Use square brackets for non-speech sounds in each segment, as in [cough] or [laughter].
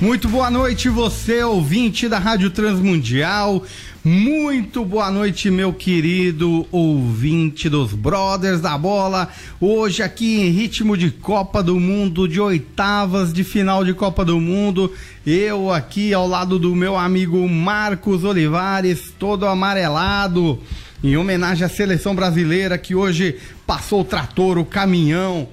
Muito boa noite, você ouvinte da Rádio Transmundial. Muito boa noite, meu querido ouvinte dos Brothers da Bola. Hoje aqui em ritmo de Copa do Mundo, de oitavas de final de Copa do Mundo. Eu aqui ao lado do meu amigo Marcos Olivares, todo amarelado, em homenagem à seleção brasileira que hoje passou o trator, o caminhão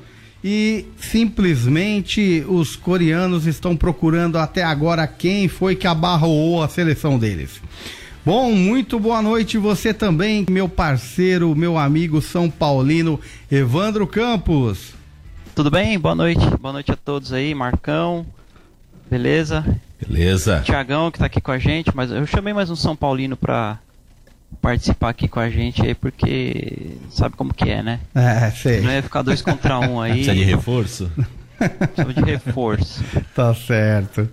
e simplesmente os coreanos estão procurando até agora quem foi que abarroou a seleção deles. Bom, muito boa noite você também, meu parceiro, meu amigo São Paulino, Evandro Campos. Tudo bem? Boa noite. Boa noite a todos aí, Marcão. Beleza? Beleza. Tiagão que tá aqui com a gente, mas eu chamei mais um São Paulino pra participar aqui com a gente aí, porque sabe como que é, né? É, sei. Não ia ficar dois contra um [laughs] aí. Precisa de reforço? Precisa de reforço. [laughs] Tá certo.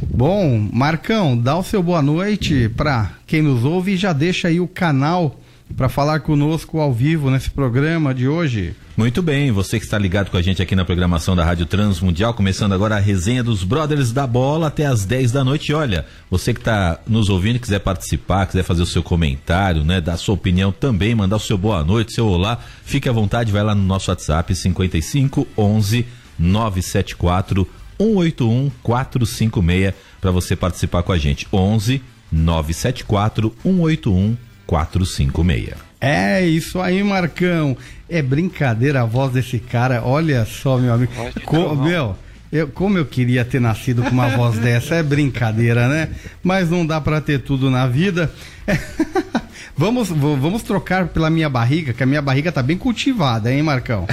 Bom, Marcão, dá o seu boa noite para quem nos ouve e já deixa aí o canal para falar conosco ao vivo nesse programa de hoje. Muito bem, você que está ligado com a gente aqui na programação da Rádio Transmundial, começando agora a resenha dos Brothers da Bola até às 10 da noite. Olha, você que está nos ouvindo, quiser participar, quiser fazer o seu comentário, né, dar sua opinião também, mandar o seu boa noite, seu olá, fique à vontade, vai lá no nosso WhatsApp 55 11 974 181 456 para você participar com a gente. 11 974 181 456. É isso aí, Marcão. É brincadeira a voz desse cara. Olha só, meu amigo. Co meu, eu, como eu queria ter nascido com uma voz dessa. É brincadeira, né? Mas não dá para ter tudo na vida. [laughs] Vamos, vamos trocar pela minha barriga, que a minha barriga tá bem cultivada, hein, Marcão?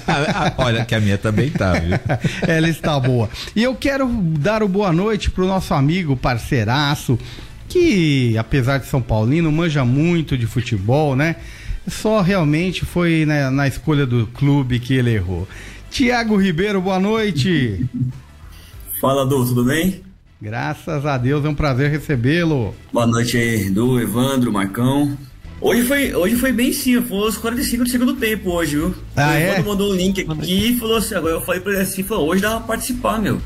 [laughs] Olha, que a minha também tá, viu? [laughs] Ela está boa. E eu quero dar o boa noite pro nosso amigo, parceiraço, que apesar de São Paulino, manja muito de futebol, né? Só realmente foi na, na escolha do clube que ele errou. Tiago Ribeiro, boa noite. [laughs] Fala, Du, tudo bem? Graças a Deus, é um prazer recebê-lo. Boa noite aí, Du, Evandro, Marcão. Hoje foi, hoje foi bem sim, foi os 45 do segundo tempo hoje, viu? Ah, o é? Evandro mandou um link aqui e falou assim, agora eu falei pra ele assim, falou, hoje dá pra participar, meu.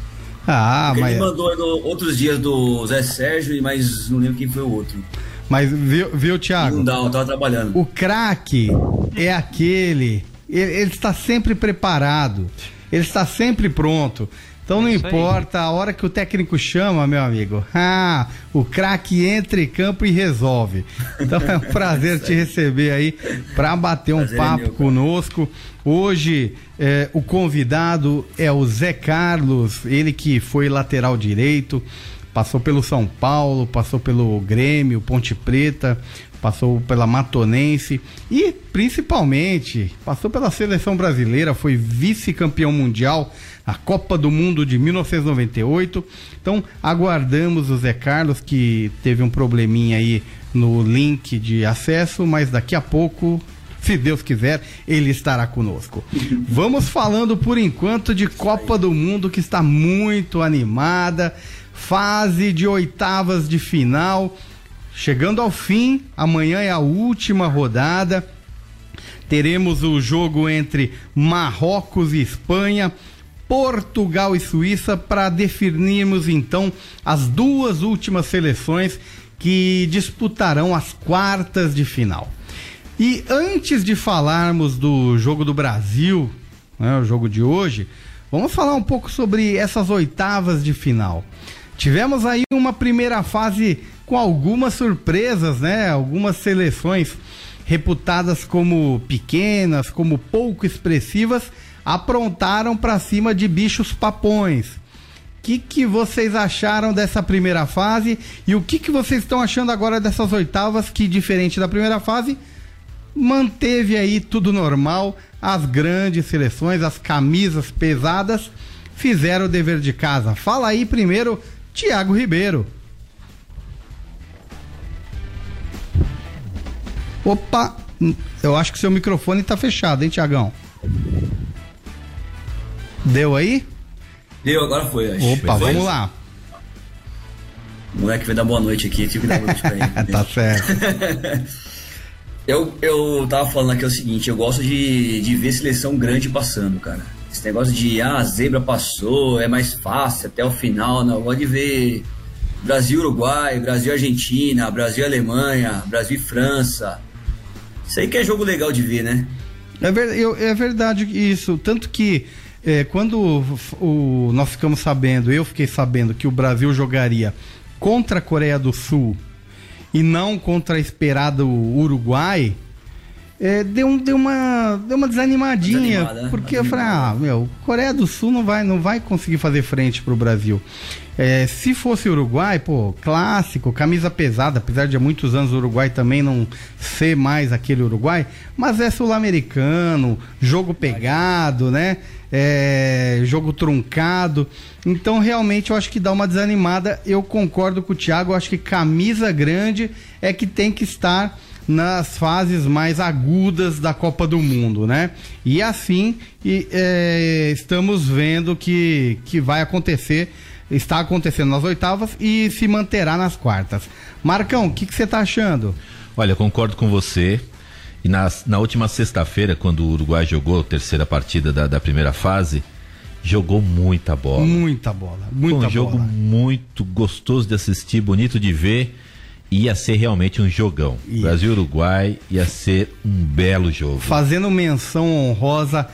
Ah, Porque mas, Ele mandou no- outros dias do Zé Sérgio, mas não lembro quem foi o outro. mas viu, viu Tiago? Não dá, eu tava trabalhando. O craque é aquele. Ele, ele está sempre preparado. Ele está sempre pronto. Então não É isso aí. importa a hora que o técnico chama, meu amigo. Ah, o craque entra em campo e resolve. Então é um [laughs] prazer te receber aí para bater um Prazer é papo meu, cara. conosco. Hoje eh, o convidado é o Zé Carlos, ele que foi lateral direito, passou pelo São Paulo, passou pelo Grêmio, Ponte Preta, passou pela Matonense e principalmente passou pela seleção brasileira, foi vice-campeão mundial na Copa do Mundo de 1998. Então aguardamos o Zé Carlos que teve um probleminha aí no link de acesso, mas daqui a pouco se Deus quiser, ele estará conosco. [laughs] Vamos falando por enquanto de Copa do Mundo que está muito animada, fase de oitavas de final, chegando ao fim. Amanhã é a última rodada. Teremos o jogo entre Marrocos e Espanha, Portugal e Suíça para definirmos então as duas últimas seleções que disputarão as quartas de final. E antes de falarmos do jogo do Brasil, né, o jogo de hoje, vamos falar um pouco sobre essas oitavas de final. Tivemos aí uma primeira fase com algumas surpresas, né? Algumas seleções reputadas como pequenas, como pouco expressivas, aprontaram para cima de bichos papões. O que, que vocês acharam dessa primeira fase e o que, que vocês estão achando agora dessas oitavas que, diferente da primeira fase, manteve aí tudo normal. As grandes seleções, as camisas pesadas, fizeram o dever de casa. Fala aí primeiro, Thiago Ribeiro. Opa, eu acho que seu microfone tá fechado, hein, Tiagão? Deu aí? Deu, agora foi, acho. Opa, foi vamos lá. O moleque vai dar boa noite aqui, tive que dar boa noite pra ele. [laughs] tá certo. [laughs] eu, eu tava falando aqui o seguinte, eu gosto de, de ver seleção grande passando, cara. Esse negócio de, ah, a zebra passou, é mais fácil até o final, não. Eu gosto de ver Brasil-Uruguai, Brasil-Argentina, Brasil-Alemanha, Brasil-França. Isso aí que é jogo legal de ver, né? É, ver, eu, é verdade isso. Tanto que é, quando o, o, nós ficamos sabendo, eu fiquei sabendo que o Brasil jogaria contra a Coreia do Sul e não contra a esperada Uruguai, é, deu, deu, uma, deu uma desanimadinha. Né? Porque eu falei, ah, meu, Coreia do Sul não vai, não vai conseguir fazer frente pro Brasil. É, se fosse Uruguai, pô, clássico, camisa pesada, apesar de há muitos anos o Uruguai também não ser mais aquele Uruguai, mas é sul-americano, jogo pegado, né? É, jogo truncado. Então, realmente, eu acho que dá uma desanimada. Eu concordo com o Thiago, eu acho que camisa grande é que tem que estar nas fases mais agudas da Copa do Mundo, né? E assim e, é, estamos vendo que, que vai acontecer, está acontecendo nas oitavas e se manterá nas quartas. Marcão, o que você está achando? Olha, concordo com você. E na, na última sexta-feira, quando o Uruguai jogou a terceira partida da, da primeira fase, jogou muita bola. Muita bola, muita Foi um jogo bola. muito gostoso de assistir, bonito de ver ia ser realmente um jogão. Brasil-Uruguai ia ser um belo jogo. Fazendo menção honrosa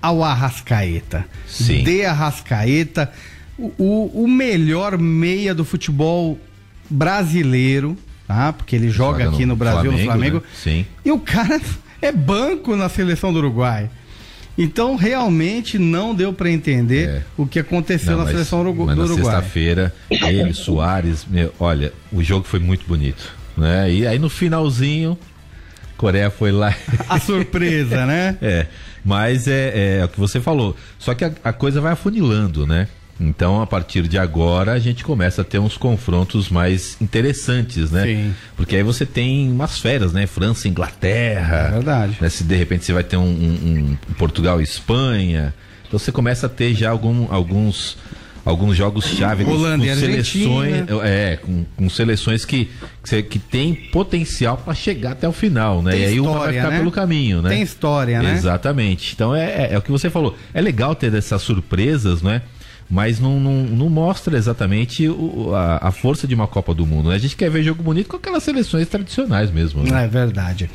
ao Arrascaeta. Sim. De Arrascaeta, o, o melhor meia do futebol brasileiro, tá? Porque ele joga, joga aqui no, no Brasil, Flamengo, no Flamengo. Né? Sim. E o cara [laughs] é banco na seleção do Uruguai. Então, realmente não deu para entender é. o que aconteceu não, na mas, seleção do, mas do Uruguai. Na sexta-feira, ele, Soares, meu, olha, o jogo foi muito bonito. Né? E aí no finalzinho, Coreia foi lá. A surpresa, né? [laughs] É. Mas é, é, é, o que você falou. Só que a, a coisa vai afunilando, né? Então, a partir de agora, a gente começa a ter uns confrontos mais interessantes, né? Sim. Porque aí você tem umas férias, né? França, Inglaterra. É verdade. Né? Se de repente você vai ter um, um, um Portugal e Espanha. Então você começa a ter já algum, alguns alguns jogos chave com, com seleções é com, com, seleções que que, que tem potencial para chegar até o final né tem e aí história, uma vai ficar né? pelo caminho né tem história né exatamente então é, é, é, o que você falou é legal ter essas surpresas né mas não, não, não mostra exatamente o, a, a, força de uma Copa do Mundo. Né? A gente quer ver jogo bonito com aquelas seleções tradicionais mesmo. Né? É verdade.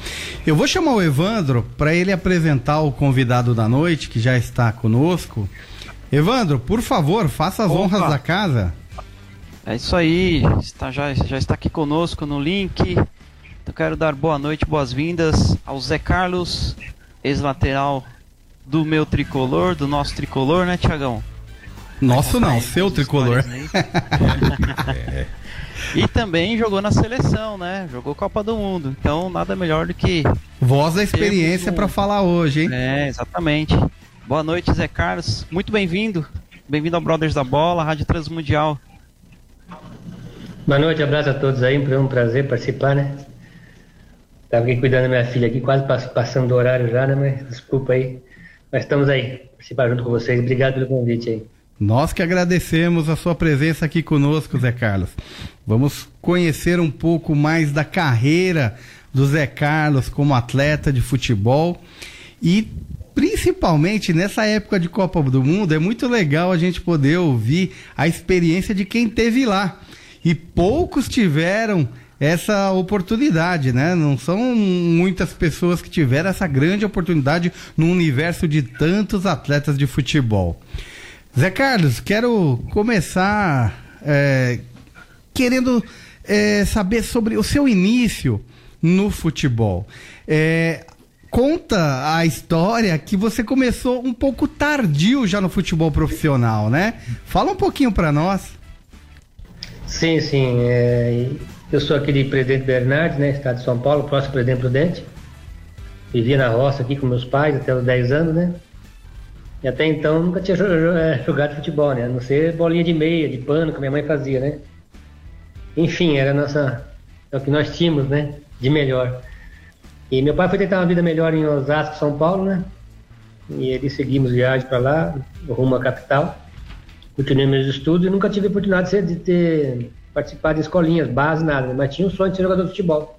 Eu vou chamar o Evandro para ele apresentar o convidado da noite, que já está conosco. Evandro, por favor, faça as Opa. honras da casa. É isso aí, está, já, já está aqui conosco no link. Então quero dar boa noite, boas-vindas ao Zé Carlos, ex-lateral do meu tricolor, do nosso tricolor, né, Tiagão? Nosso não, seu tricolor. [laughs] E também jogou na seleção, né? Jogou Copa do Mundo. Então, nada melhor do que. Voz da experiência um... para falar hoje, hein? É, exatamente. Boa noite, Zé Carlos. Muito bem-vindo. Bem-vindo ao Brothers da Bola, Rádio Transmundial. Boa noite, abraço a todos aí. Foi um prazer participar, né? Tava aqui cuidando da minha filha aqui, quase passando do horário já, né? Mas desculpa aí. Mas estamos aí, participar junto com vocês. Obrigado pelo convite aí. Nós que agradecemos a sua presença aqui conosco, Zé Carlos. Vamos conhecer um pouco mais da carreira do Zé Carlos como atleta de futebol e principalmente nessa época de Copa do Mundo é muito legal a gente poder ouvir a experiência de quem teve lá. E poucos tiveram essa oportunidade, né? Não são muitas pessoas que tiveram essa grande oportunidade no universo de tantos atletas de futebol. Zé Carlos, quero começar é, querendo é, saber sobre o seu início no futebol. É, conta a história que você começou um pouco tardio já no futebol profissional, né? Fala um pouquinho para nós. Sim, sim. É, eu sou aqui de Presidente Bernardes, né? Estado de São Paulo, próximo Presidente Prudente. vivia na roça aqui com meus pais até os 10 anos, né? E até então nunca tinha é, jogado futebol, né? A não ser bolinha de meia, de pano, que minha mãe fazia, né? Enfim, era nossa, é o que nós tínhamos, né? De melhor. E meu pai foi tentar uma vida melhor em Osasco, São Paulo, né? E ele seguimos viagem para lá, rumo à capital. Continuei meus estudos e nunca tive oportunidade de ter participado de escolinhas, base, nada. Mas tinha um sonho de ser jogador de futebol.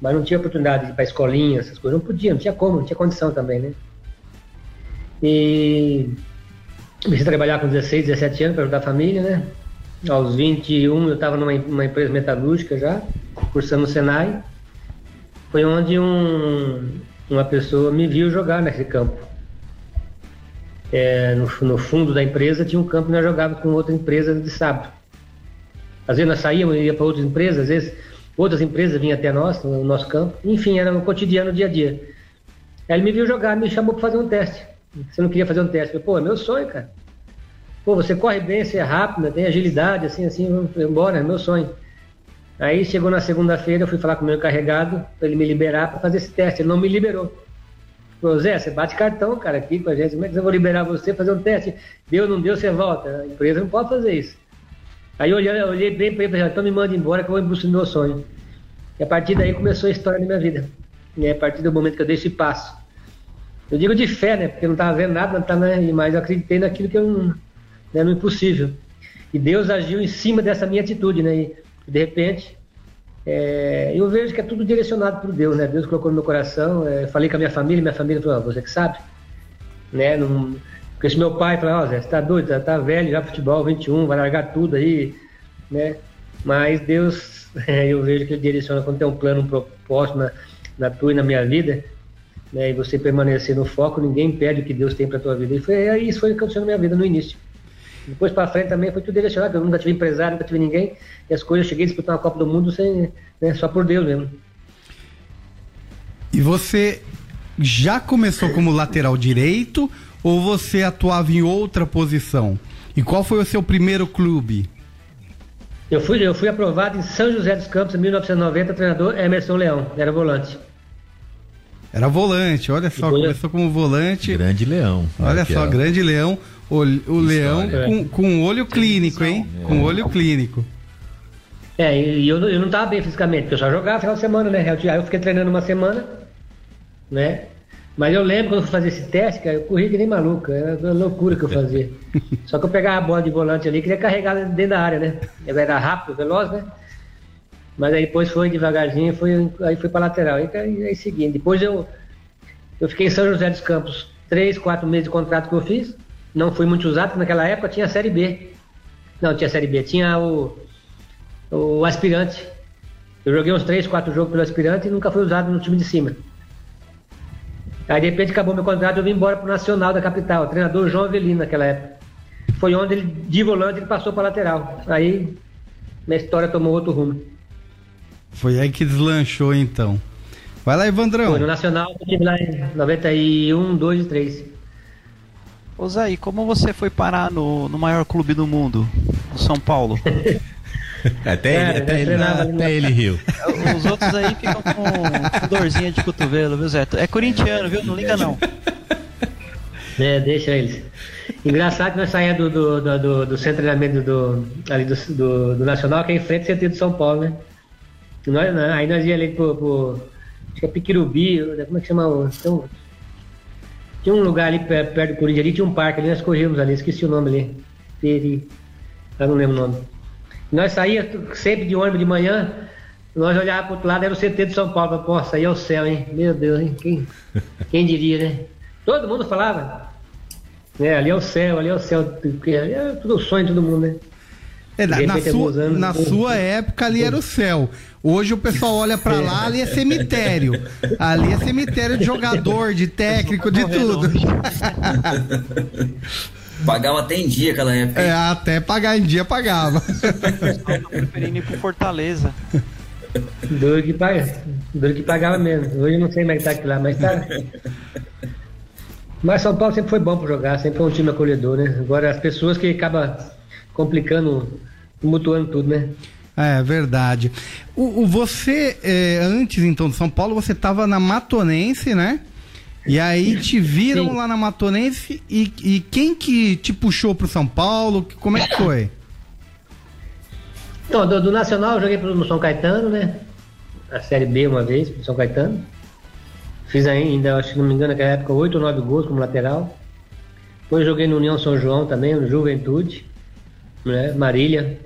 Mas não tinha oportunidade de ir para escolinha, essas coisas. Não podia, não tinha como, não tinha condição também, né? E comecei a trabalhar com 16, 17 anos para ajudar a família, né? Aos 21 eu estava numa, empresa metalúrgica já, cursando no Senai. Foi onde um, uma pessoa me viu jogar nesse campo. É, no, no, fundo da empresa tinha um campo que nós jogávamos com outra empresa de sábado. Às vezes nós saíamos e ia para outras empresas, às vezes outras empresas vinham até nós, no nosso campo. Enfim, era no cotidiano, dia a dia. Aí ele me viu jogar, me chamou para fazer um teste. Você não queria fazer um teste? Eu, Pô, é meu sonho, cara. Pô, você corre bem, você é rápido, tem agilidade, assim, assim, vamos embora, é meu sonho. Aí chegou na segunda-feira, eu fui falar com o meu encarregado para ele me liberar para fazer esse teste. Ele não me liberou. Falou, Zé, você bate cartão, cara, aqui com a gente. Como é que eu vou liberar você fazer um teste? Deu, não deu, você volta. A empresa não pode fazer isso. Aí eu olhei, eu olhei bem para ele e falei, então me manda embora que eu vou em do meu sonho. E a partir daí começou a história da minha vida. E a partir do momento que eu dei esse passo. Eu digo de fé, né? Porque eu não estava vendo nada, não tava, mas eu acreditei naquilo que eu, né, no impossível. E Deus agiu em cima dessa minha atitude, né? E, de repente, é, eu vejo que é tudo direcionado por Deus, né? Deus colocou no meu coração. É, falei com a minha família, minha família falou: ah, você que sabe, né? Não, porque se meu pai falou: Ó, oh, Zé, você tá doido, tá, tá velho já futebol, 21, vai largar tudo aí, né? Mas Deus, [laughs] é, eu vejo que Ele direciona quando tem um plano, um propósito na, na tua e na minha vida né, e você permanecer no foco, ninguém impede o que Deus tem para tua vida. E foi isso foi o que aconteceu na minha vida no início. Depois para frente também foi tudo direcionado, eu nunca tive empresário, nunca tive ninguém, e as coisas, eu cheguei a disputar uma Copa do Mundo sem, né, só por Deus mesmo. E você já começou como lateral direito ou você atuava em outra posição? E qual foi o seu primeiro clube? Eu fui, eu fui aprovado em São José dos Campos em 1990, treinador Emerson Leão, era volante. Era volante, olha só, começou como volante. Grande leão. Olha só, é grande leão. O, o leão com, com olho clínico, hein? É. Com olho clínico. É, e eu, eu não estava bem fisicamente, porque eu só jogava final de semana, né? Aí eu fiquei treinando uma semana, né? Mas eu lembro quando eu fui fazer esse teste, cara, eu corri que nem maluco, era uma loucura que eu fazia. [laughs] Só que eu pegava a bola de volante ali, queria carregar dentro da área, né? Eu era rápido, veloz, né? Mas aí depois foi devagarzinho, foi, aí foi para lateral. Aí, aí, aí seguindo. Depois eu, eu fiquei em São José dos Campos, três, quatro meses de contrato que eu fiz. Não fui muito usado, porque naquela época tinha a Série B. Não, tinha a Série B, tinha o, o aspirante. Eu joguei uns três, quatro jogos pelo aspirante e nunca fui usado no time de cima. Aí de repente acabou meu contrato, eu vim embora pro Nacional da capital, o treinador João Avelino naquela época. Foi onde ele, de volante, ele passou para lateral. Aí minha história tomou outro rumo. Foi aí que deslanchou então. Vai lá, Evandrão. Foi no Nacional, eu tive lá em 91, 2 e 3. Ô Zé, e como você foi parar no, no maior clube do mundo, o São Paulo? até [laughs] é, ele, até, ele, até ele riu. Os outros aí ficam com dorzinha de cotovelo, viu, Zé? É corintiano, viu? Não liga não. É, deixa eles. Engraçado que nós saímos do, do, do, do, centro de treinamento do, ali do, do, do Nacional, que é em frente ao centro de São Paulo, né? Nós? Aí nós ia ali pro, pro, Acho que é Piquirubi, como é que chama? Então, tinha um lugar ali perto do Corinthians ali, tinha um parque ali, nós corríamos ali, esqueci o nome ali. Peri. Eu não lembro o nome. Nós saíamos sempre de ônibus de manhã, nós olhávamos para o outro lado, era o CT de São Paulo. Nossa, aí é o céu, hein? Meu Deus, hein? Quem, [laughs] quem diria, né? Todo mundo falava. É, ali é o céu, ali é o céu. É tudo sonho de todo mundo, né? É, na, na, sua, anos, na sua época ali era o céu. Hoje o pessoal olha para lá, ali é cemitério. Ali é cemitério de jogador, de técnico, de tudo. [laughs] Pagava até em dia aquela época. É, até pagar em dia pagava. preferindo ir pro Fortaleza. Duro que, paga, duro que pagava mesmo. Hoje eu não sei é que tá aqui lá, mas tá. Mas São Paulo sempre foi bom para jogar, sempre foi um time acolhedor, né? Agora as pessoas que acabam complicando, mutuando tudo, né? É verdade. O, o você, é, antes então de São Paulo, você estava na Matonense, né? E aí te viram Sim. lá na Matonense e, e quem que te puxou pro São Paulo? Como é que foi? Então, do, do Nacional eu joguei pro São Caetano, né? A Série B uma vez, pro São Caetano. Fiz ainda, acho que não me engano, naquela época, 8 ou 9 gols como lateral. Depois joguei no União São João também, no Juventude, né? Marília.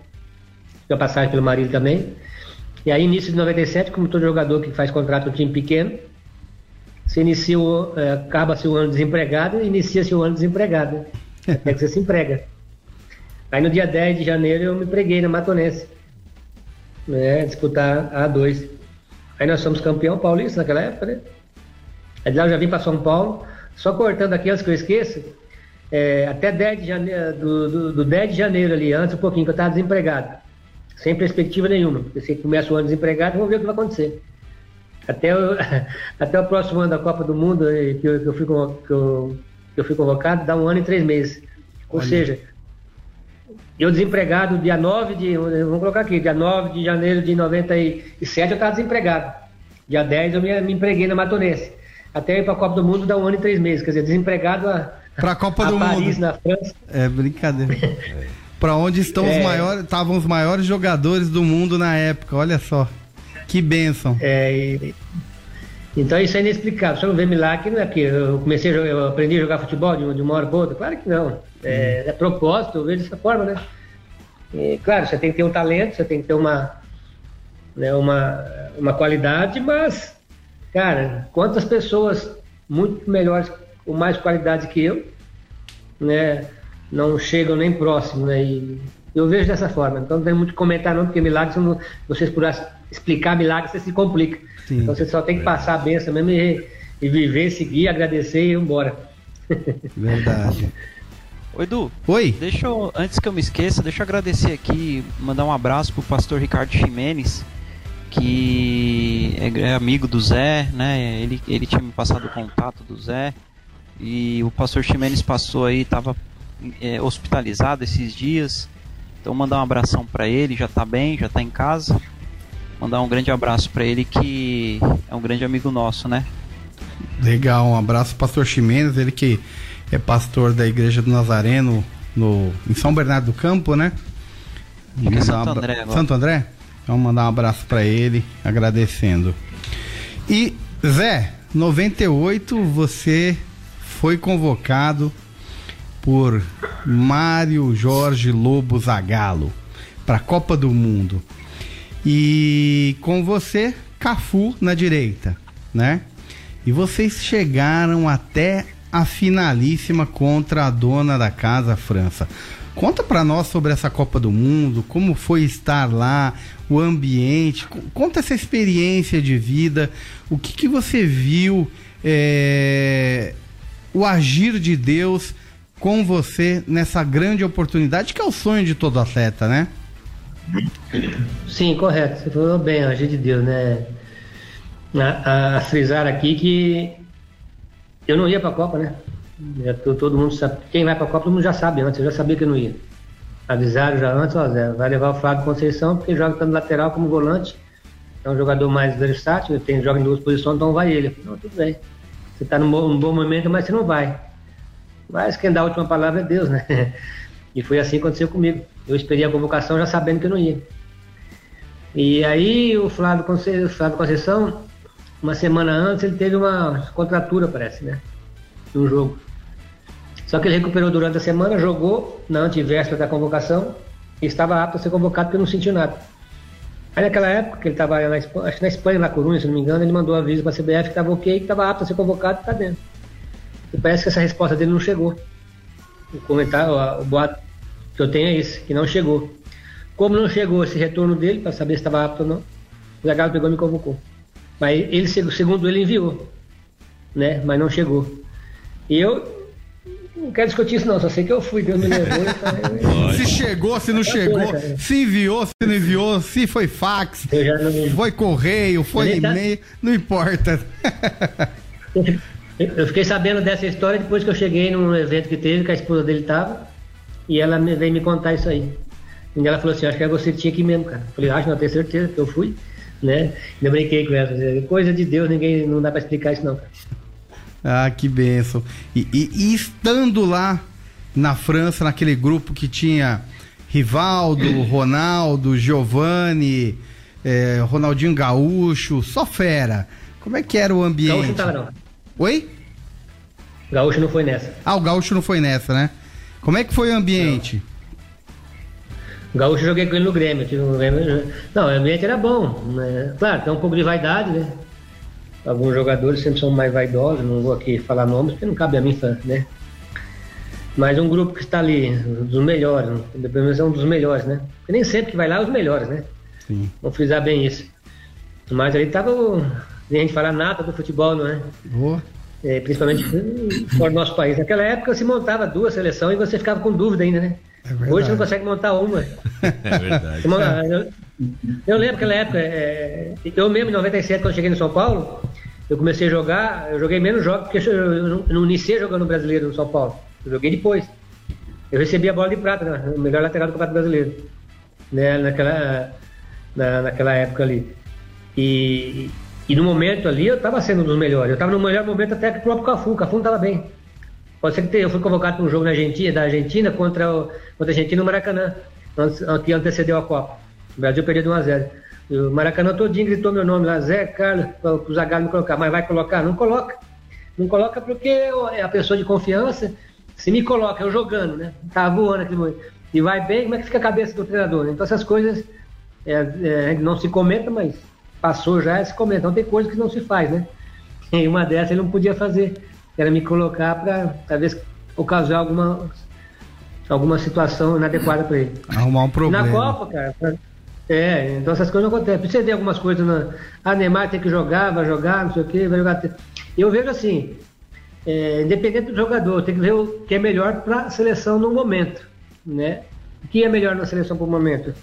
A passagem pelo Marília também. E aí, início de 97, como todo jogador que faz contrato com time pequeno, se inicia o, eh, acaba-se o ano desempregado e inicia-se o ano desempregado. né? Até [laughs] que você se emprega. Aí no dia 10 de janeiro eu me empreguei na Matonense, né, disputar a A2. Aí nós somos campeão paulista naquela época, né? Aí de lá eu já vim para São Paulo, só cortando aqui antes que eu esqueça, é, até 10 de janeiro, do, do, do 10 de janeiro ali, antes um pouquinho, que eu estava desempregado, sem perspectiva nenhuma, porque se começa o ano desempregado, vamos ver o que vai acontecer. Até o, [laughs] até o próximo ano da Copa do Mundo, eh, que eu, que eu, fui, que eu, que eu fui convocado, dá um ano e três meses. Ou Olha. seja, eu desempregado dia 9 de. Vamos colocar aqui, dia 9 de janeiro de 97 eu estava desempregado. Dia 10 eu me, me empreguei na Matonense. Até ir para a Copa do Mundo dá um ano e três meses. Quer dizer, desempregado a, Pra Copa a do Paris, Mundo. na França. É brincadeira. Pra onde estão os É. maiores, estavam os maiores jogadores do mundo na época, olha só. Que bênção. É, e- então isso é inexplicável. Você não vê milagre, não é que eu comecei a jogar, eu aprendi a jogar futebol de, de uma hora para outra? Claro que não. É, é propósito, eu vejo dessa forma, né? E, claro, você tem que ter um talento, você tem que ter uma, né, uma, uma qualidade, mas, cara, quantas pessoas muito melhores, com mais qualidade que eu, né, não chegam nem próximo, né? E eu vejo dessa forma. Então não tem muito que comentar não, porque milagres, não- vocês pudessem explicar milagres, você se complica. Sim. Então você só tem que passar a benção mesmo e, e viver, seguir, agradecer e ir embora. [laughs] Verdade. Ô Edu, Oi. deixa eu, antes que eu me esqueça, deixa eu agradecer aqui, mandar um abraço pro pastor Ricardo Ximenes, que é, é amigo do Zé, né? Ele, ele tinha me passado o contato do Zé. E o pastor Ximenes passou aí, tava é, hospitalizado esses dias. Então mandar um abração pra ele, já tá bem, já tá em casa. Mandar um grande abraço pra ele que é um grande amigo nosso, né? Legal, um abraço pastor Ximenes, ele que é pastor da Igreja do Nazareno no, em São Bernardo do Campo, né? Que é Santo André agora. Santo André? Vamos mandar um abraço pra ele, agradecendo. E Zé, 98 você foi convocado por Mário Jorge Lobo Zagallo para a Copa do Mundo. E com você, Cafu na direita, né? E vocês chegaram até a finalíssima contra a dona da casa, França. Conta pra nós sobre essa Copa do Mundo, como foi estar lá, o ambiente, co- conta essa experiência de vida, o que, que você viu, é, o agir de Deus com você nessa grande oportunidade que é o sonho de todo atleta, né? Sim, correto. Você falou bem, agir de Deus, né? A, a frisar aqui que eu não ia para a Copa, né? To- todo mundo sabe. Quem vai para a Copa, todo mundo já sabe antes. Eu já sabia que eu não ia. Avisaram já antes, ó, Zé, vai levar o Flávio Conceição, porque joga tanto lateral como volante. É um jogador mais versátil, tem, joga em duas posições, então vai ele. Não, tudo bem. Você está num, num bom momento, mas você não vai. Mas quem dá a última palavra é Deus, né? [laughs] E foi assim que aconteceu comigo. Eu esperei a convocação já sabendo que eu não ia. E aí o Flávio, Conce... o Flávio Conceição, uma semana antes, ele teve uma contratura, parece, né? No jogo. Só que ele recuperou durante a semana, jogou na antivéspera da convocação e estava apto a ser convocado porque não sentiu nada. Aí naquela época, que ele estava na Espanha, acho na Espanha, na Corunha, se não me engano, ele mandou aviso para a CBF que estava ok, que estava apto a ser convocado e está dentro. E parece que essa resposta dele não chegou. O comentário, o boato que eu tenho é esse, que não chegou. Como não chegou esse retorno dele, para saber se estava apto ou não, o Zagallo pegou e me convocou. Mas ele, segundo ele, enviou, né? Mas não chegou. E eu não quero discutir isso não, só sei que eu fui, Deus me levou. Então, Se chegou, se não chegou, se enviou, se não enviou, se foi fax, eu não, foi correio, foi tá- e-mail, não importa. Eu fiquei sabendo dessa história depois que eu cheguei num evento que teve, que a esposa dele estava, e ela veio me contar isso aí. E ela falou assim, acho que é você que tinha aqui mesmo, cara. Eu falei, acho, não, tenho certeza que eu fui, né? Ainda brinquei com ela. Coisa de Deus, ninguém, não dá pra explicar isso não, cara. Ah, que benção. E, e, e estando lá na França, naquele grupo que tinha Rivaldo, Ronaldo, Giovanni, eh, Ronaldinho Gaúcho, só fera. Como é que era o ambiente? Gaúcho não tava não. Oi? Gaúcho não foi nessa. Ah, o Gaúcho não foi nessa, né? Como é que foi o ambiente? O Gaúcho eu joguei com ele no Grêmio. Grêmio- Não, o ambiente era bom. Né? Claro, tem um pouco de vaidade, né? Alguns jogadores sempre são mais vaidosos, não vou aqui falar nomes, porque não cabe a mim, né? Mas um grupo que está ali, dos melhores, né? pelo menos é um dos melhores, né? Porque nem sempre que vai lá é os melhores, né? Sim. Vamos frisar bem isso. Mas ali tava o. Nem a gente falar nada do futebol, não é? Boa. É, principalmente fora do nosso país. Naquela época se montava duas seleções e você ficava com dúvida ainda, né? É. Hoje você não consegue montar uma. [laughs] É verdade. Monta- Eu, eu lembro aquela época, é, eu mesmo em 97, quando cheguei no São Paulo, eu comecei a jogar, eu joguei menos jogos, porque eu, eu não- eu não iniciei jogando brasileiro no São Paulo. Eu joguei depois. Eu recebi a bola de prata, né? o melhor lateral do Campeonato Brasileiro. Né? Naquela, na, naquela época ali. E, e no momento ali eu estava sendo um dos melhores. Eu estava no melhor momento até que o próprio Cafu. O Cafu não estava bem. Pode ser que eu fui convocado para um jogo na Argentina, da Argentina contra, o, contra a Argentina no Maracanã, que antecedeu a Copa. O Brasil perdeu de 1 a 0 E o Maracanã todinho gritou meu nome lá, Zé Carlos, para o Zagallo me colocar. Mas vai colocar? Não coloca. Não coloca porque é a pessoa de confiança. Se me coloca, eu jogando, né? Tava voando aquele momento. E vai bem, como é que fica a cabeça do treinador? né? Então essas coisas é, é, não se comenta, mas passou já, se comenta. Então tem coisas que não se faz, né? [laughs] E uma dessas ele não podia fazer. Era me colocar para talvez ocasionar alguma, alguma situação inadequada para ele. Arrumar um problema. Na Copa, cara. É, então essas coisas não acontecem. Você vê algumas coisas na. Ah, Neymar tem que jogar, vai jogar, não sei o quê, vai jogar. Eu vejo assim, é, independente do jogador, tem que ver o que é melhor para a seleção no momento. Né? O que é melhor na seleção para o momento?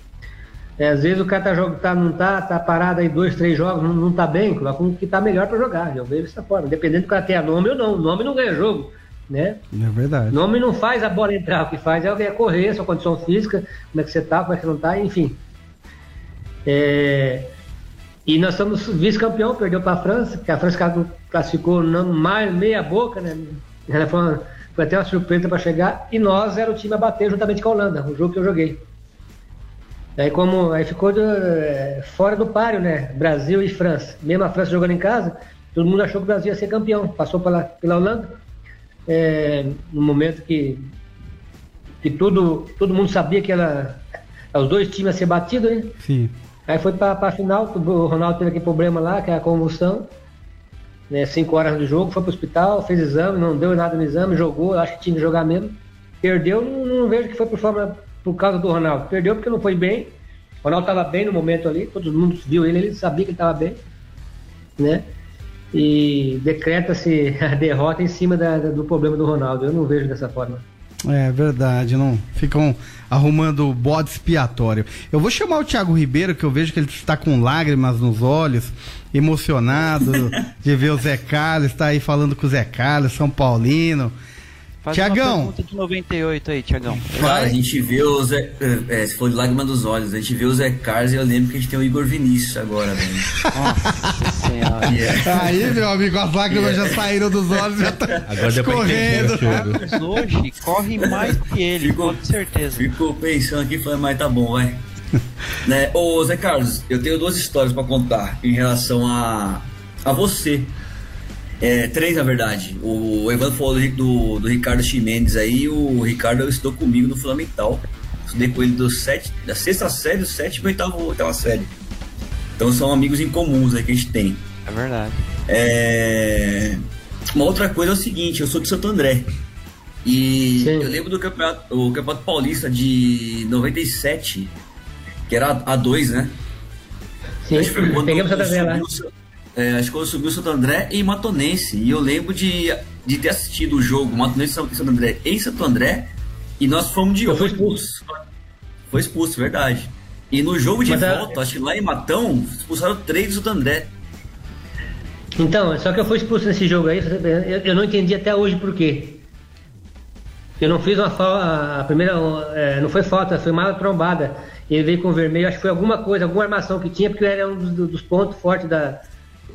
É, às vezes o cara tá, jog- tá, não tá, tá parado aí dois, três jogos, não, não tá bem, coloca um que tá melhor para jogar. Eu vejo dessa forma. Independente do cara ter nome ou não. O nome não ganha jogo. Né? É verdade. Nome não faz a bola entrar, o que faz é é correr, sua condição física, como é que você tá, como é que você não tá, enfim. É, E nós somos vice-campeão, perdeu para a França, que a França classificou não, mais meia boca, né? Ela foi, uma- foi até uma surpresa para chegar, e nós era o time a bater juntamente com a Holanda, o jogo que eu joguei. Aí como aí ficou de, é, fora do páreo, né? Brasil e França. Mesmo a França jogando em casa, todo mundo achou que o Brasil ia ser campeão. Passou pela, pela Holanda. É, no momento que, que tudo, todo mundo sabia que ela, os dois times iam ser batidos, né? Sim. Aí foi pra, pra final, o Ronaldo teve aquele problema lá, que é a convulsão. Né, cinco horas do jogo, foi pro hospital, fez exame, não deu nada no exame, jogou, acho que tinha que jogar mesmo. Perdeu, não, não vejo que foi por, forma, por causa do Ronaldo. Perdeu porque não foi bem. O Ronaldo estava bem no momento ali, todo mundo viu ele, ele sabia que ele estava bem. Né? E decreta-se [laughs] a derrota em cima da- do problema do Ronaldo. Eu não vejo dessa forma. É verdade, não ficam arrumando bode expiatório. Eu vou chamar o Thiago Ribeiro, que eu vejo que ele está com lágrimas nos olhos, emocionado [laughs] de ver o Zé Carlos, está aí falando com o Zé Carlos, São Paulino. Faz Tiagão. uma pergunta de 98 aí, Tiagão. Cara, a gente vê o Zé. É, se for de lágrima dos olhos, a gente vê o Zé Carlos e eu lembro que a gente tem o Igor Vinícius agora, velho. Nossa [laughs] senhora. Yeah. Aí, meu amigo, as lágrimas já saíram dos olhos, já tá Agora deu pra entender o escorrendo. choro. Mas hoje corre mais que ele, Ficou- com certeza. Fico pensando aqui, falando, mas tá bom, vai. [laughs] né? Ô, Zé Carlos, eu tenho duas histórias pra contar em relação a, a você. É, três, na verdade. O Evandro falou do, do, do Ricardo Chimenez aí, o Ricardo estudou comigo no Fundamental. Estudei com ele do sete, da sexta série, do sétimo e oitavo, oitava série. Então são amigos em comuns aí que a gente tem. É verdade. É, Uma outra coisa é o seguinte, eu sou de Santo André. E Sim. eu lembro do campeonato, o campeonato paulista de 97, que era A2, né? Sim, pegamos Santa André lá. subiu é, acho que quando subiu o Santo André em Matonense. E eu lembro de, de ter assistido o jogo Matonense e Santo André em Santo André. E nós fomos de Eu fui ônibus. Foi expulso, verdade. E no jogo de Mas a- volta, acho que lá em Matão, expulsaram três do Santo André. Então, só que eu fui expulso nesse jogo aí, eu, eu não entendi até hoje por quê. Eu não fiz uma falta, a primeira, é, não foi falta, foi uma trombada. Ele veio com vermelho, acho que foi alguma coisa, alguma armação que tinha, porque era um dos, dos pontos fortes da,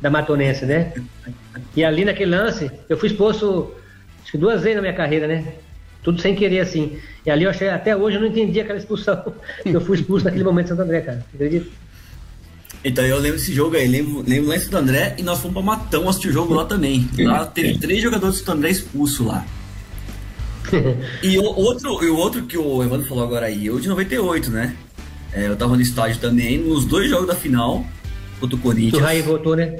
da Matonense, né? E ali naquele lance, eu fui exposto acho que duas vezes na minha carreira, né? Tudo sem querer, assim. E ali eu achei, até hoje eu não entendi aquela expulsão. [laughs] eu fui expulso naquele momento em Santo André, cara. Acredita? Então eu lembro desse jogo aí, lembro, lembro lá em Santo André e nós fomos pra Matão assistir o jogo lá também. Lá teve três jogadores de Santo André expulsos lá. [laughs] e o outro, e o outro que o Evandro falou agora aí, eu de 98, né? É, eu tava no estádio também, nos dois jogos da final, contra o Corinthians. O Raí voltou, né?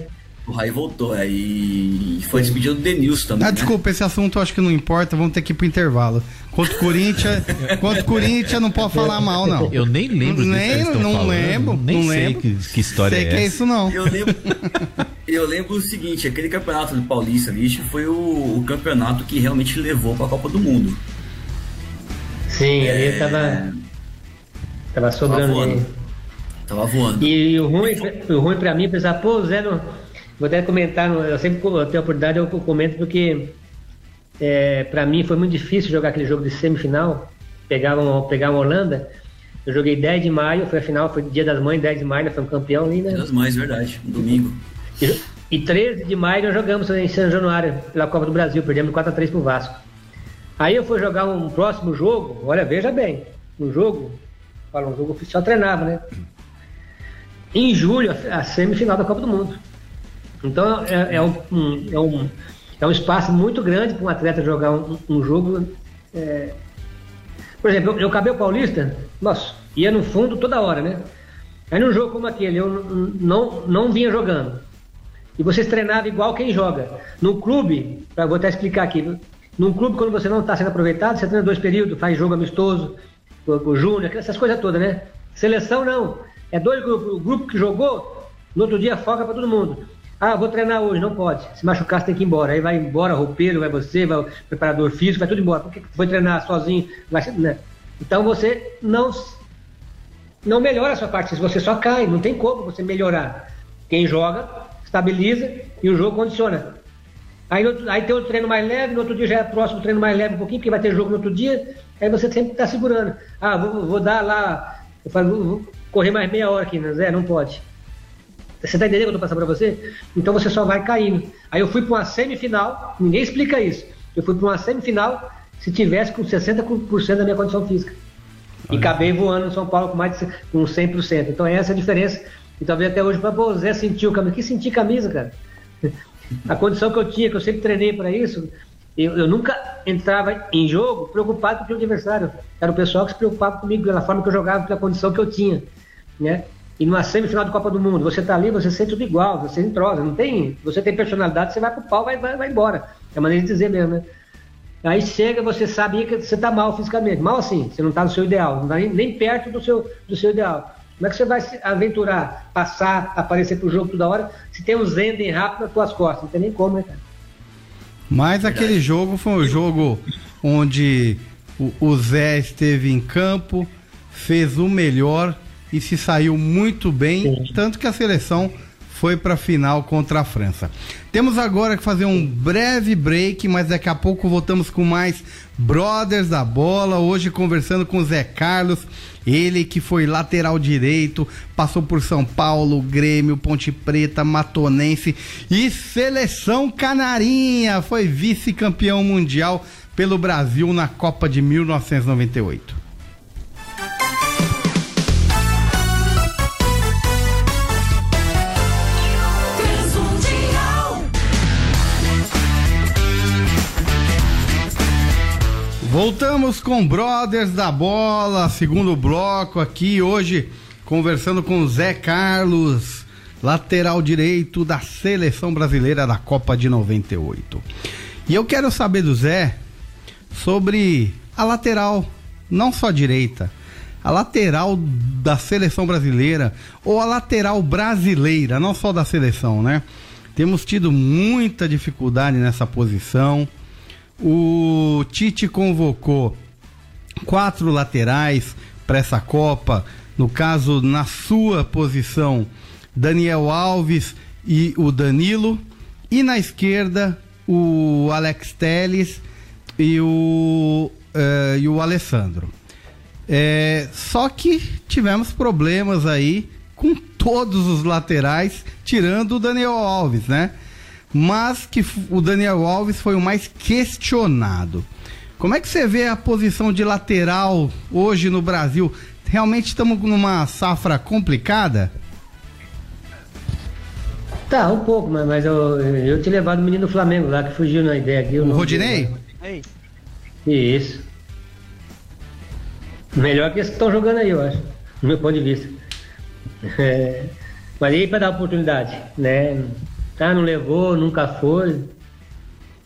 O Raí voltou, aí foi despedido do Denilson também. Ah, né? desculpa, esse assunto eu acho que não importa, vamos ter que ir pro intervalo. Contra o Corinthians, [laughs] contra o Corinthians não pode falar mal, não. Eu nem lembro Nem, não falando. lembro, Nem não sei lembro. Que, que história Sei é que é essa. isso não. Eu lembro, [laughs] eu lembro o seguinte, aquele campeonato do Paulista ali que foi o, o campeonato que realmente levou pra Copa do Mundo. Sim, ali É. tava. Tava sobrando dinheiro. Tava voando. E, o ruim, o ruim pra mim, pensar, pô, o Zé não. Vou até comentar, eu sempre eu tenho a oportunidade, eu comento porque é, pra mim foi muito difícil jogar aquele jogo de semifinal. Pegar uma, pegar uma Holanda. Eu joguei 10 de maio, foi a final, foi dia das mães, 10 de maio, nós fomos campeão ali, né? Das mães, verdade. Um domingo. E, e 13 de maio nós jogamos em São Januário, pela Copa do Brasil, perdemos 4x3 pro Vasco. Aí eu fui jogar um próximo jogo, olha, veja bem, um jogo, fala, um jogo oficial treinava, né? Em julho, a semifinal da Copa do Mundo. Então é, é um, é, um, é um espaço muito grande para um atleta jogar um, um jogo. é, Por exemplo, eu, eu acabei o Paulista, nossa, ia no fundo toda hora, né? Aí num jogo como aquele, eu não, não vinha jogando. E vocês treinavam igual quem joga. No clube, pra, vou até explicar aqui, num clube, quando você não está sendo aproveitado, você treina dois períodos, faz jogo amistoso, com o Júnior, essas coisas todas, né? Seleção não. É dois grupos. O grupo que jogou, no outro dia foca para todo mundo. Ah, vou treinar hoje, não pode. Se machucar, você tem que ir embora. Aí vai embora, roupeiro, vai você, vai o preparador físico, vai tudo embora. Por que foi treinar sozinho? Né? Então você não não melhora a sua parte, você só cai, não tem como você melhorar. Quem joga, estabiliza e o jogo condiciona. Aí, aí tem outro treino mais leve, no outro dia já é próximo treino mais leve um pouquinho, porque vai ter jogo no outro dia, aí você sempre está segurando. Ah, vou, vou dar lá, eu falo, vou correr mais meia hora aqui, né? Zé, não pode. Você tá entendendo o que eu tô passando pra você? Então você só vai caindo. Aí eu fui para uma semifinal, ninguém explica isso. Eu fui para uma semifinal se tivesse com 60% da minha condição física. E acabei voando no São Paulo com mais de com 100%. Então essa é a diferença. E talvez até hoje, pô, o Zé sentiu camisa. Que sentir camisa, cara? [laughs] A condição que eu tinha, que eu sempre treinei para isso, eu, eu nunca entrava em jogo preocupado com o adversário. Era o pessoal que se preocupava comigo pela forma que eu jogava, pela condição que eu tinha. Né? E numa semifinal de Copa do Mundo, você tá ali, você sente tudo igual, você entrosa, não tem. Você tem personalidade, você vai pro pau, vai, vai, vai embora. É a maneira de dizer mesmo, né? Aí chega, você sabe que você tá mal fisicamente. Mal assim, você não tá no seu ideal, não tá nem, nem perto do seu, do seu ideal. Como é que você vai se aventurar, passar, aparecer pro jogo toda hora, se tem um Zenden rápido nas tuas costas? Não tem nem como, né, cara? Mas aquele jogo foi um jogo onde o, o Zé esteve em campo, fez o melhor e se saiu muito bem, tanto que a seleção foi para a final contra a França. Temos agora que fazer um breve break, mas daqui a pouco voltamos com mais Brothers da Bola. Hoje conversando com o Zé Carlos, ele que foi lateral direito, passou por São Paulo, Grêmio, Ponte Preta, Matonense e Seleção Canarinha. Foi vice-campeão mundial pelo Brasil na Copa de 1998. Voltamos com Brothers da Bola, segundo bloco aqui hoje, conversando com Zé Carlos, lateral direito da seleção brasileira da Copa de 98. E eu quero saber do Zé sobre a lateral, não só direita, a lateral da seleção brasileira ou a lateral brasileira, não só da seleção, né? Temos tido muita dificuldade nessa posição. O Tite convocou quatro laterais para essa Copa. No caso, na sua posição, Daniel Alves e o Danilo. E na esquerda, o Alex Teles e o uh, e o Alessandro. É, só que tivemos problemas aí com todos os laterais, tirando o Daniel Alves, né? Mas que o Daniel Alves foi o mais questionado. Como é que você vê a posição de lateral hoje no Brasil? Realmente estamos numa safra complicada? Tá, um pouco, mas, mas eu, eu tinha levado o menino do Flamengo lá, que fugiu na ideia aqui. O Rodinei? Isso. Melhor que esses que estão jogando aí, eu acho, do meu ponto de vista. [laughs] É, mas aí para dar oportunidade, né? Tá, não levou, nunca foi.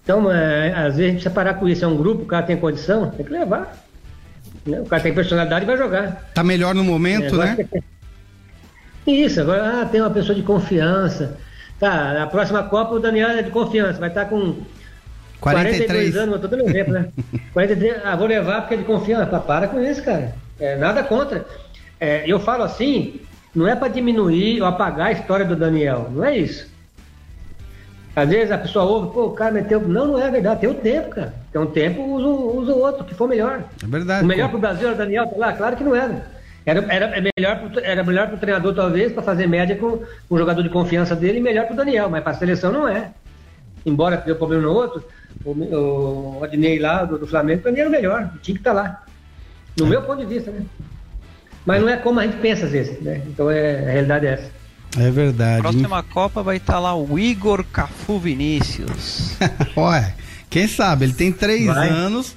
Então, é, às vezes a gente precisa parar com isso. É um grupo, o cara tem condição, tem que levar. Né? O cara tem personalidade e vai jogar. Tá melhor no momento, é, né? [laughs] Isso, agora ah, tem uma pessoa de confiança. Tá, na próxima Copa o Daniel é de confiança, vai estar tá com 43 42 anos, eu tô dando exemplo, né? [laughs] 43, ah, vou levar porque é de confiança. Para com isso, cara. É, nada contra. É, eu falo assim, não é para diminuir ou apagar a história do Daniel, não é isso. Às vezes a pessoa ouve, pô, o cara meteu. Não, não é verdade, tem o tempo, cara. Tem um tempo, usa, usa o outro, que for melhor. É verdade. O melhor pro Brasil era o Daniel, tá lá? Claro que não era. Era, era, é melhor pro, era melhor pro treinador, talvez, para fazer média com, com o jogador de confiança dele e melhor pro Daniel, mas para a seleção não é. Embora deu problema no outro, o, o Adnei lá do, do Flamengo, para mim era o melhor, tinha que estar tá lá. No é. meu ponto de vista, né? Mas não é como a gente pensa às vezes, né? Então é, a realidade é essa. É verdade. Próxima Copa vai estar tá lá o Igor Cafu Vinícius. [laughs] Ué, quem sabe? Ele tem três vai. anos.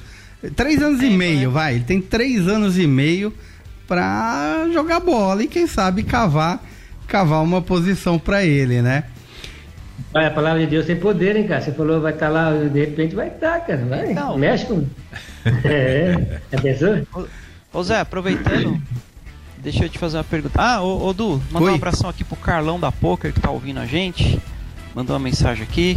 Três anos e meio, vai. Ele tem três anos e meio para jogar bola e quem sabe cavar cavar uma posição para ele, né? Olha, a palavra de Deus tem poder, hein, cara? Você falou vai estar tá lá, de repente vai estar, tá, cara. Vai, então, mexe com. [laughs] é, é pessoa? Ô Zé, aproveitando, deixa eu te fazer uma pergunta. Ah, ô, ô Du, mandar um abração aqui pro Carlão da Poker que tá ouvindo a gente. Mandou uma mensagem aqui.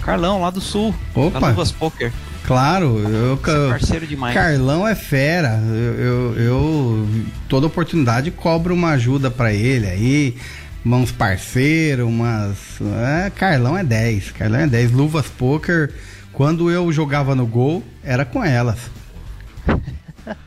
Carlão, lá do sul. Opa. Da Luvas Poker. Claro, eu, eu parceiro demais. Carlão é fera. Eu, eu, eu toda oportunidade cobro uma ajuda para ele aí, uns parceiros, umas. É, Carlão é 10. Carlão é 10. Luvas Poker, quando eu jogava no gol, era com elas. [laughs]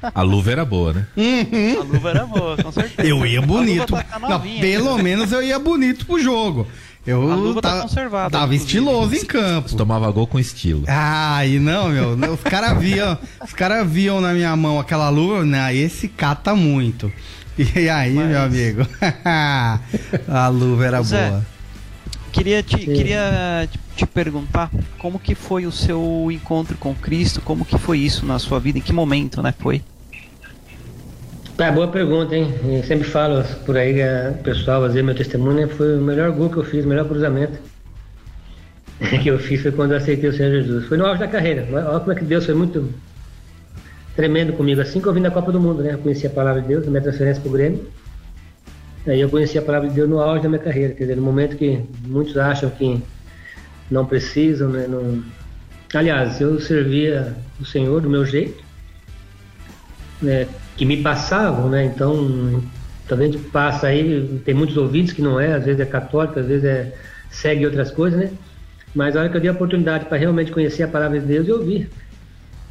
A luva era boa, né? Uhum. A luva era boa, com certeza. Eu ia bonito. Tá Não, pelo menos eu ia bonito pro jogo. Eu a luva tá, tá conservada. Tava estiloso em campo. Você tomava gol com estilo. Ah, e não, meu. os caras viam, os cara viam na minha mão aquela luva, né? Esse cata muito. E aí, Mas... meu amigo? [laughs] a luva era Zé, boa. Queria te, queria te perguntar como que foi o seu encontro com Cristo, como que foi isso na sua vida, em que momento, né, foi? É, boa pergunta, hein? Eu sempre falo por aí, o pessoal, fazer meu testemunho, foi o melhor gol que eu fiz, o melhor cruzamento [laughs] que eu fiz foi quando eu aceitei o Senhor Jesus. Foi no auge da carreira. Olha como é que Deus foi muito tremendo comigo. Assim que eu vim da Copa do Mundo, né? Eu conheci a palavra de Deus, a minha transferência para o Grêmio. Eu conheci a palavra de Deus no auge da minha carreira. Quer dizer, no momento que muitos acham que não precisam, né? Não... Aliás, eu servia o Senhor do meu jeito, né? que me passavam, né? Então, talvez passa aí, tem muitos ouvidos que não é, às vezes é católico, às vezes é segue outras coisas, né? Mas a hora que eu dei a oportunidade para realmente conhecer a palavra de Deus, eu vi.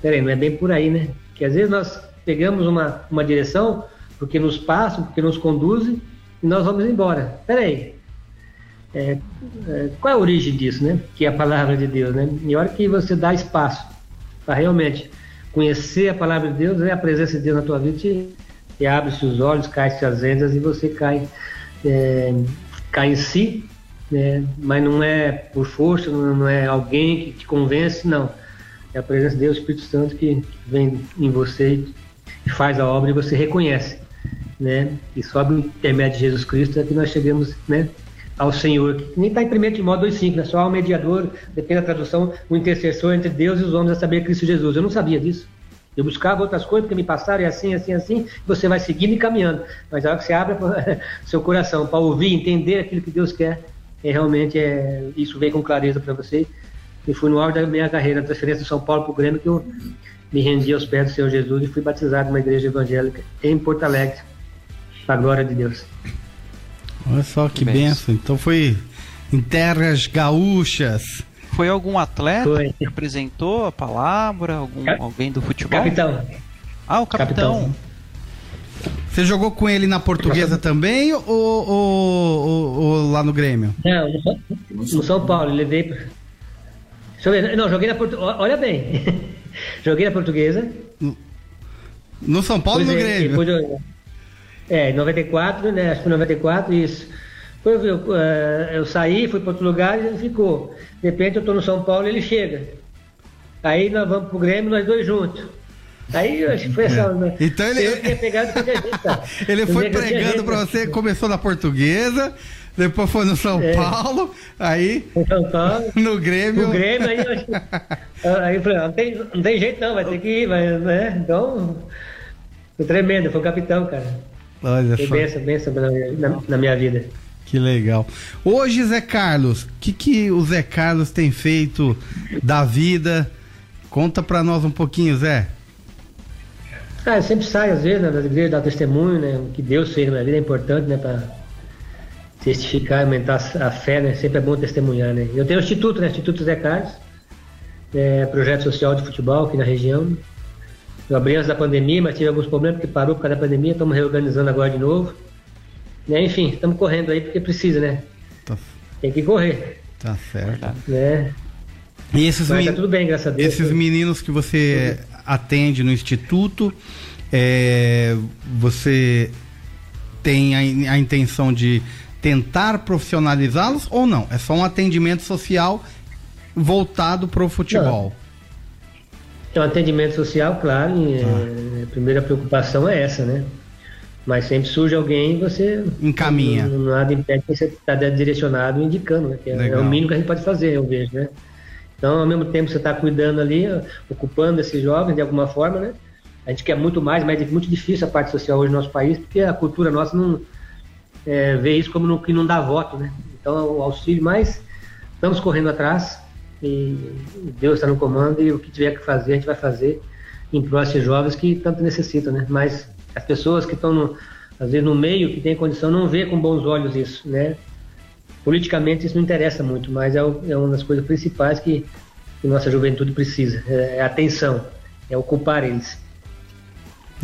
Peraí, não é bem por aí, né? Que às vezes nós pegamos uma, uma direção porque nos passam, porque nos conduzem e nós vamos embora. Peraí. É, é, qual é a origem disso, né? Que é a palavra de Deus, né? E a hora que você dá espaço para realmente conhecer a palavra de Deus, é a presença de Deus na tua vida e, e abre-se os olhos, cai-se as vendas e você cai, é, cai em si, né? mas não é por força, não é alguém que te convence, não. É a presença de Deus, o Espírito Santo que vem em você e faz a obra e você reconhece. Né? E só o intermédio de Jesus Cristo é que nós chegamos né, ao Senhor, que nem está em 1 Timóteo 2,5, né? só há um mediador, depende da tradução, um intercessor entre Deus e os homens a saber Cristo Jesus. Eu não sabia disso. Eu buscava outras coisas porque me passaram, e assim, assim, assim, você vai seguindo e caminhando. Mas a hora que você abre [laughs] seu coração para ouvir, entender aquilo que Deus quer, é, realmente é, isso vem com clareza para você. E foi no auge da minha carreira, a transferência de São Paulo para o Grêmio, que eu me rendi aos pés do Senhor Jesus e fui batizado numa igreja evangélica em Porto Alegre, para a glória de Deus. Olha só que, benção. Então foi em terras gaúchas. Foi algum atleta Foi. que apresentou a palavra? Algum, Cap- alguém do futebol? Capitão. Ah, o capitão. Capitão. Você jogou com ele na portuguesa também ou, ou- ou- ou lá no Grêmio? Não, no São, Paulo, levei. pra- Deixa eu ver. Não, joguei na portuguesa. Olha bem. [laughs] joguei na portuguesa. No São Paulo ou no é, Grêmio? Eu- é, em 94, né? Acho que foi 94, isso. Depois eu, eh, eu saí, fui para outro lugar e ele ficou. De repente eu tô no São Paulo e ele chega. Aí nós vamos pro Grêmio, nós dois juntos. Aí eu acho que foi essa. né? Então ele- Eu tinha pegado. [laughs] Ele Eu foi pregando pra você, começou na portuguesa, depois foi no São É. Paulo, aí No São Paulo. [laughs] no Grêmio. No Grêmio, aí eu, acho que- [laughs] aí eu falei, não tem, não tem jeito não, vai ter que ir, vai, né? Então, foi tremendo, foi o capitão, cara. Olha Foi benção, benção na, minha- na- na minha vida. que legal. Hoje, Zé Carlos, o que, que o Zé Carlos tem feito da vida? Conta pra nós um pouquinho, Zé. Ah, eu sempre saio às vezes né, das igrejas, dar testemunho, né? O que Deus fez na minha vida é importante, né? Pra testificar, aumentar a fé, né? Sempre é bom testemunhar, né? Eu tenho o Instituto, né? Instituto Zé Carlos, é, projeto social de futebol aqui na região. Eu abri antes da pandemia, mas tive alguns problemas porque parou por causa da pandemia, estamos reorganizando agora de novo. Né? Enfim, estamos correndo aí porque precisa, né? Tá, Tem que correr, tá certo. né? E esses, Mas men- tá tudo bem, graças a Deus. esses meninos que você atende no instituto, é, você tem a, a intenção de tentar profissionalizá-los ou não? É só um atendimento social voltado para o futebol. É um atendimento social, claro, e, é, a primeira preocupação é essa, né? Mas sempre surge alguém e você Encaminha. Não, nada impede que você está direcionado e indicando, né? Que é, é o mínimo que a gente pode fazer, eu vejo, né? Então, ao mesmo tempo, você está cuidando ali, ocupando esses jovens de alguma forma, né? A gente quer muito mais, mas é muito difícil a parte social hoje no nosso país, porque a cultura nossa não é, vê isso como no, que não dá voto, né? Então, o auxílio, mas estamos correndo atrás e Deus está no comando e o que tiver que fazer, a gente vai fazer em prol desses jovens que tanto necessitam, né? Mas as pessoas que estão, no, às vezes, no meio, que tem condição, não vê com bons olhos isso, né? Politicamente isso não interessa muito, mas é, o- é uma das coisas principais que, que nossa juventude precisa, é, é atenção, é ocupar eles.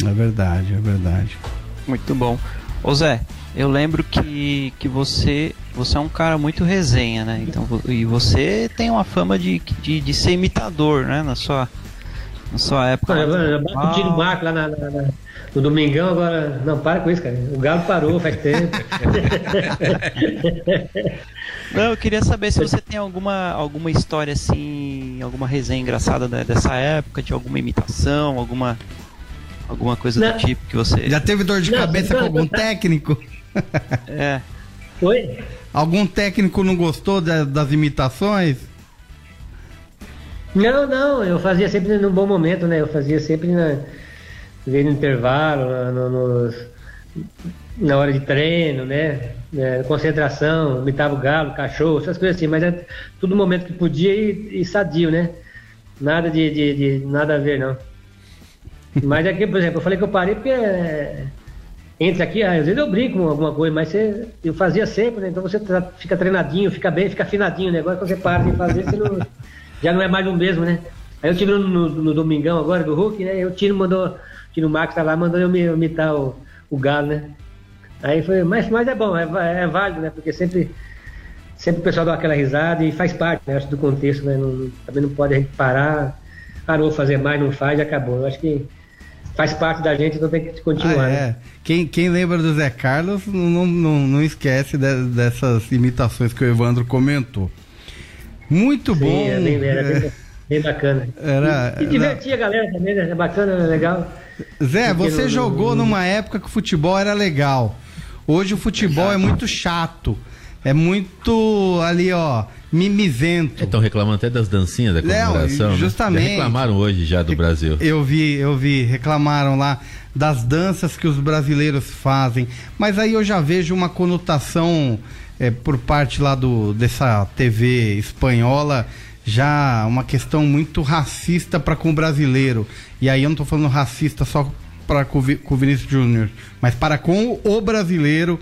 É verdade, é verdade. Muito bom. Ô Zé, eu lembro que, que você você é um cara muito resenha, né? Então, e você tem uma fama de, de, de ser imitador, né? Na sua, na sua época. Eu São bato o tiro. Marco lá na- na- na- no Domingão, agora. Não, para com isso, cara. O Galo parou faz tempo. [laughs] Não, eu queria saber se você tem alguma, alguma história assim, alguma resenha engraçada da- dessa época, de alguma imitação, alguma, alguma coisa Não. do tipo que você. Já teve dor de Não, cabeça não, com algum não. técnico? [laughs] É. Oi? Algum técnico não gostou da- das imitações? Não, não, eu fazia sempre num bom momento, né? Eu fazia sempre na, no intervalo, na, no- nos- na hora de treino, né? É, concentração, imitava o galo, cachorro, essas coisas assim, mas é tudo no momento que podia e, e sadio, né? Nada de, de- de- nada a ver, não. Mas aqui, por exemplo, eu falei que eu parei porque é, entra aqui, às vezes eu brinco com alguma coisa, mas você, eu fazia sempre, né? Então você tra- fica treinadinho, fica bem, fica afinadinho o negócio, quando você para de fazer, você não, já não é mais o mesmo, né? Aí eu tive no, no- no domingão agora do Hulk, né? Eu tiro mandou, o Tino Marcos tá lá, mandou eu imitar o, o Galo, né? Aí foi, mas, mas é bom, é, va- é válido, né? Porque sempre, sempre o pessoal dá aquela risada e faz parte, né? Acho do contexto, né? Não- também não pode a gente parar, parou fazer mais, não faz e acabou. Eu acho que faz parte da gente, então tem que continuar. Ah, né? é. Quem, quem lembra do Zé Carlos não, não, não esquece de- dessas imitações que o Evandro comentou. Muito Sim, bom. é bem, era é. bem, bem bacana. Era- e, e divertia a galera também, né? É bacana, é legal. Zé, Porque você no- jogou no- numa época que o futebol era legal. Hoje o futebol é muito chato. É muito ali, ó, mimizento. Estão reclamando até das dancinhas da comemoração. né? justamente. Já reclamaram hoje já do Brasil. Eu vi, eu vi, reclamaram lá das danças que os brasileiros fazem, mas aí eu já vejo uma conotação eh, por parte lá do dessa TV espanhola já uma questão muito racista para com o brasileiro. E aí eu não tô falando racista só para com o Vinícius Júnior, mas para com o brasileiro,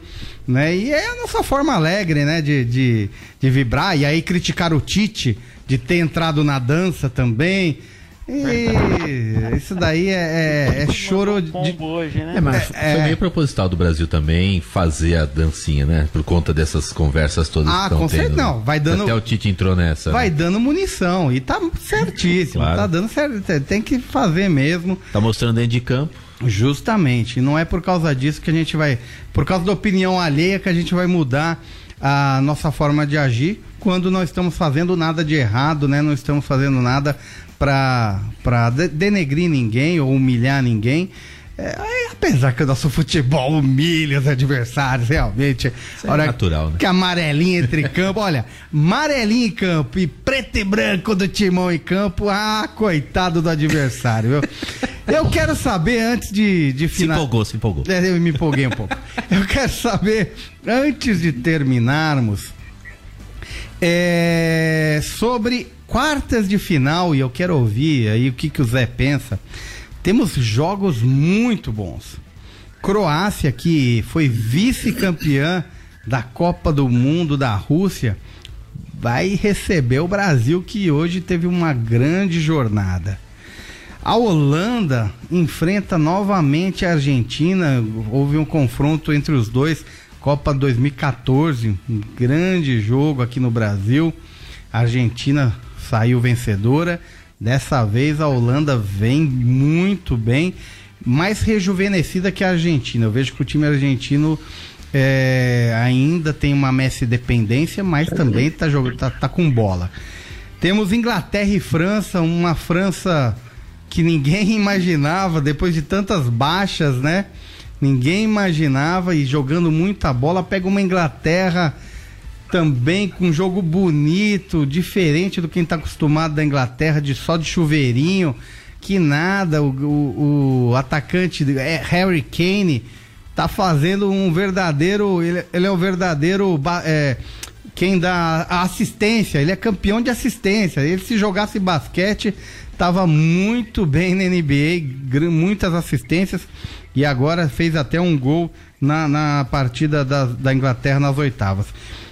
né? E é a nossa forma alegre, né? De, de, de vibrar. E aí criticar o Tite de ter entrado na dança também. E [laughs] isso daí é, é, é choro de. Hoje, né? É, mas é, foi meio proposital do Brasil também fazer a dancinha, né? Por conta dessas conversas todas ah, que estão tendo. Certeza, não, vai dando. Até o Tite entrou nessa. Vai né? dando munição. E tá certíssimo. claro. Tá dando certo. Tem que fazer mesmo. Tá mostrando dentro de campo. Justamente. Não é por causa disso que a gente vai. Por causa da opinião alheia que a gente vai mudar a nossa forma de agir quando não estamos fazendo nada de errado, né? Não estamos fazendo nada para denegrir ninguém ou humilhar ninguém. É, apesar que o nosso futebol humilha os adversários, realmente. Isso é natural, né? Que amarelinha entre [laughs] campo, olha, amarelinho em campo e preto e branco do timão em campo, ah, coitado do adversário, viu? [laughs] Eu quero saber antes de, de final. Se empolgou, se empolgou. É, eu me empolguei um pouco. [laughs] Eu quero saber, antes de terminarmos, é, sobre quartas de final, e eu quero ouvir aí o que, que o Zé pensa. Temos jogos muito bons. Croácia, que foi vice-campeã da Copa do Mundo da Rússia, vai receber o Brasil, que hoje teve uma grande jornada. A Holanda enfrenta novamente a Argentina. Houve um confronto entre os dois Copa 2014, um grande jogo aqui no Brasil. A Argentina saiu vencedora. Dessa vez a Holanda vem muito bem, mais rejuvenescida que a Argentina. Eu vejo que o time argentino é, ainda tem uma Messi dependência, mas também está tá, tá com bola. Temos Inglaterra e França, uma França que ninguém [laughs] imaginava depois de tantas baixas, né? ninguém imaginava e jogando muita bola, pega uma Inglaterra também com um jogo bonito, diferente do quem está acostumado da Inglaterra, de só de chuveirinho, que nada, o, o, o atacante é, Harry Kane tá fazendo um verdadeiro, ele, ele é o verdadeiro é, quem dá a assistência, ele é campeão de assistência, ele se jogasse basquete, tava muito bem na NBA, muitas assistências, e agora fez até um gol na, na partida da, da Inglaterra nas oitavas.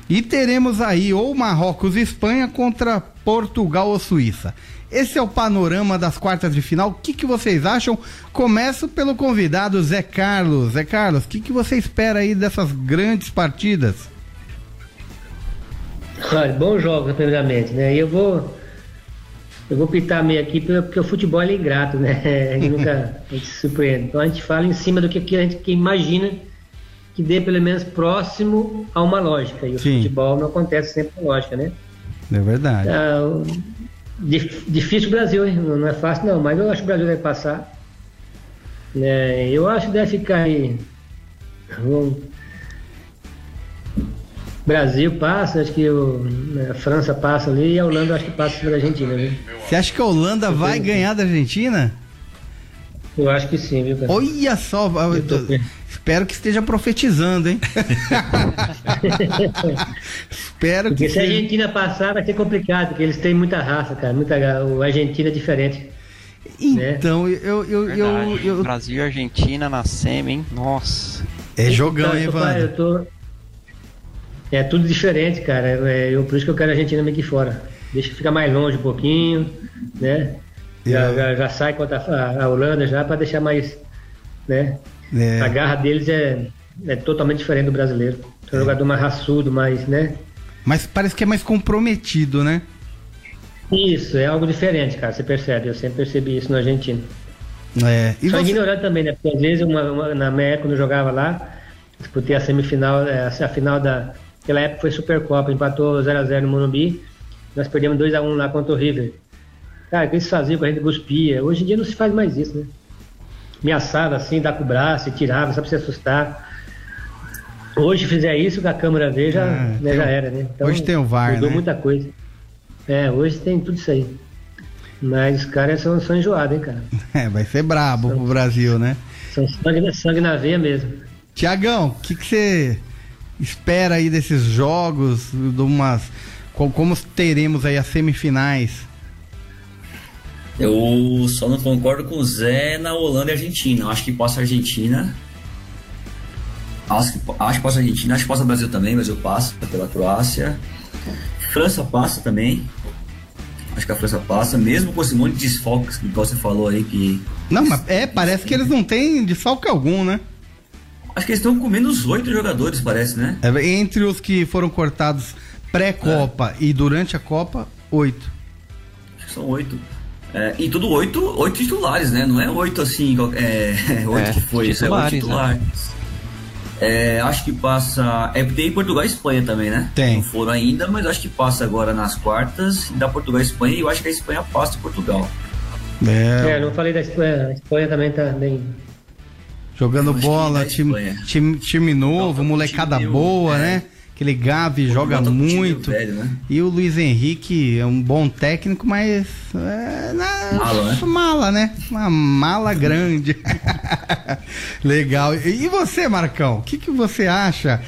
E teremos aí ou Marrocos e Espanha contra Portugal ou Suíça. Esse é o panorama das quartas de final. O que, que vocês acham? Começo pelo convidado Zé Carlos. Zé Carlos, o que, que você espera aí dessas grandes partidas? Olha, bons jogos, primeiramente, né? Eu vou eu vou pitar meio aqui porque o futebol é ingrato, né? [laughs] A gente nunca a gente se surpreende. Então a gente fala em cima do que a gente imagina que dê pelo menos próximo a uma lógica. E o Sim. futebol não acontece sempre com lógica, né? É verdade. Ah, difícil o Brasil, hein? Não é fácil não, mas eu acho que o Brasil vai passar. Né? Eu acho que deve ficar aí. Vamos, Brasil passa, acho que o, né, a França passa ali e a Holanda acho que passa sobre a Argentina, viu? Você acha que a Holanda Eu vai ganhar da Argentina? Eu acho que sim, viu, cara? Olha só, eu tô... espero que esteja profetizando, hein? [laughs] espero porque que se a Argentina passar vai ser complicado, porque eles têm muita raça, cara, muita o Argentina é diferente. Então, né? eu, eu, eu, eu, Brasil e Argentina na semi, hein? Nossa. É jogão, hein, Evandro? Eu tô, é tudo diferente, cara. É, eu, por isso que eu quero a Argentina meio que fora. Deixa ficar mais longe um pouquinho, né? Já, já, já, sai contra a, a Holanda já para deixar mais, né? É. A garra deles é, é totalmente diferente do brasileiro. É um jogador mais raçudo, mais, né? Mas parece que é mais comprometido, né? Isso, é algo diferente, cara. Você percebe? Eu sempre percebi isso no Argentina. É. E Só você... ignorante também, né? Porque às vezes uma, uma, na minha época, quando eu jogava lá, disputei a semifinal, é, a final da, Naquela época foi Supercopa, empatou 0x0 no Morumbi. Nós perdemos 2x1 lá contra o River. Cara, o que eles faziam com a gente cuspia? Hoje em dia não se faz mais isso, né? Ameaçava assim, dar com o braço e tirava, só pra se assustar. Hoje fizer isso, que a câmera vê, já, é, né, já era, né? Então, hoje tem o VAR, mudou né? muita coisa. É, hoje tem tudo isso aí. Mas os caras são, são enjoados, hein, cara? [laughs] É, vai ser brabo são, pro Brasil, né? São sangue, sangue na veia mesmo. Tiagão, o que você espera aí desses jogos, de umas, como teremos aí as semifinais? Eu só não concordo com o Zé na Holanda e Argentina. Eu acho que passa a Argentina. Acho que, acho que passa a Argentina, acho que passa o Brasil também, Brasil passa pela Croácia. França passa também. Acho que a França passa, mesmo com esse monte de desfalques que você falou aí que. Não, mas é, parece que eles não têm desfalque algum, né? Acho que eles estão com menos oito jogadores, parece, né? É, entre os que foram cortados pré-Copa é. e durante a Copa, oito. Acho que são oito. É, e tudo oito, oito titulares, né? Não é oito assim, [laughs] é, oito é, que foi, isso é oito titulares. Né? É, acho que passa. É, tem Portugal e Espanha também, né? Tem. Não foram ainda, mas acho que passa agora nas quartas da Portugal e Espanha. E eu acho que a Espanha passa Portugal. É. é, não falei da Espanha. A Espanha também tá bem. Jogando bola, time, time, time novo, molecada time boa, né? né? Aquele Gavi joga muito. Velho, né? E o Luiz Henrique é um bom técnico, mas. É, na, mala, né? Mala, né? Uma mala grande. [laughs] Legal. E você, Marcão? O que, que você acha?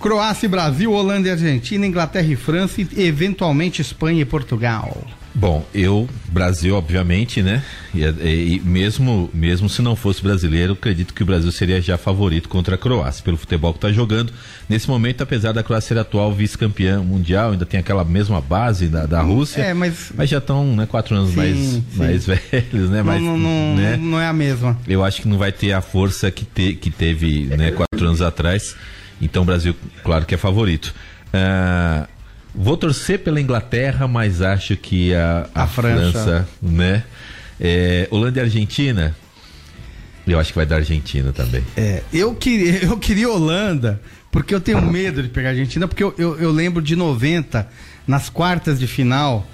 Croácia e Brasil, Holanda e Argentina, Inglaterra e França e eventualmente Espanha e Portugal. Bom, eu, Brasil, obviamente, né? E, e, e, mesmo, mesmo se não fosse brasileiro, acredito que o Brasil seria já favorito contra a Croácia, pelo futebol que está jogando. Nesse momento, apesar da Croácia ser atual vice-campeã mundial, ainda tem aquela mesma base da, da Rússia. É, mas... mas já estão né, quatro anos sim, mais, sim. mais [laughs] velhos, né? Mas, não, não, né? não é a mesma. Eu acho que não vai ter a força que, te, que teve né, quatro anos atrás. Então o Brasil, claro que é favorito. Uh, Vou torcer pela Inglaterra, mas acho que a, a, a França. França, né? É, Holanda e Argentina, eu acho que vai dar Argentina também. É, eu queria, [laughs] eu queria Holanda, porque eu tenho medo de pegar a Argentina, porque eu, eu, eu lembro de 90, nas quartas de final,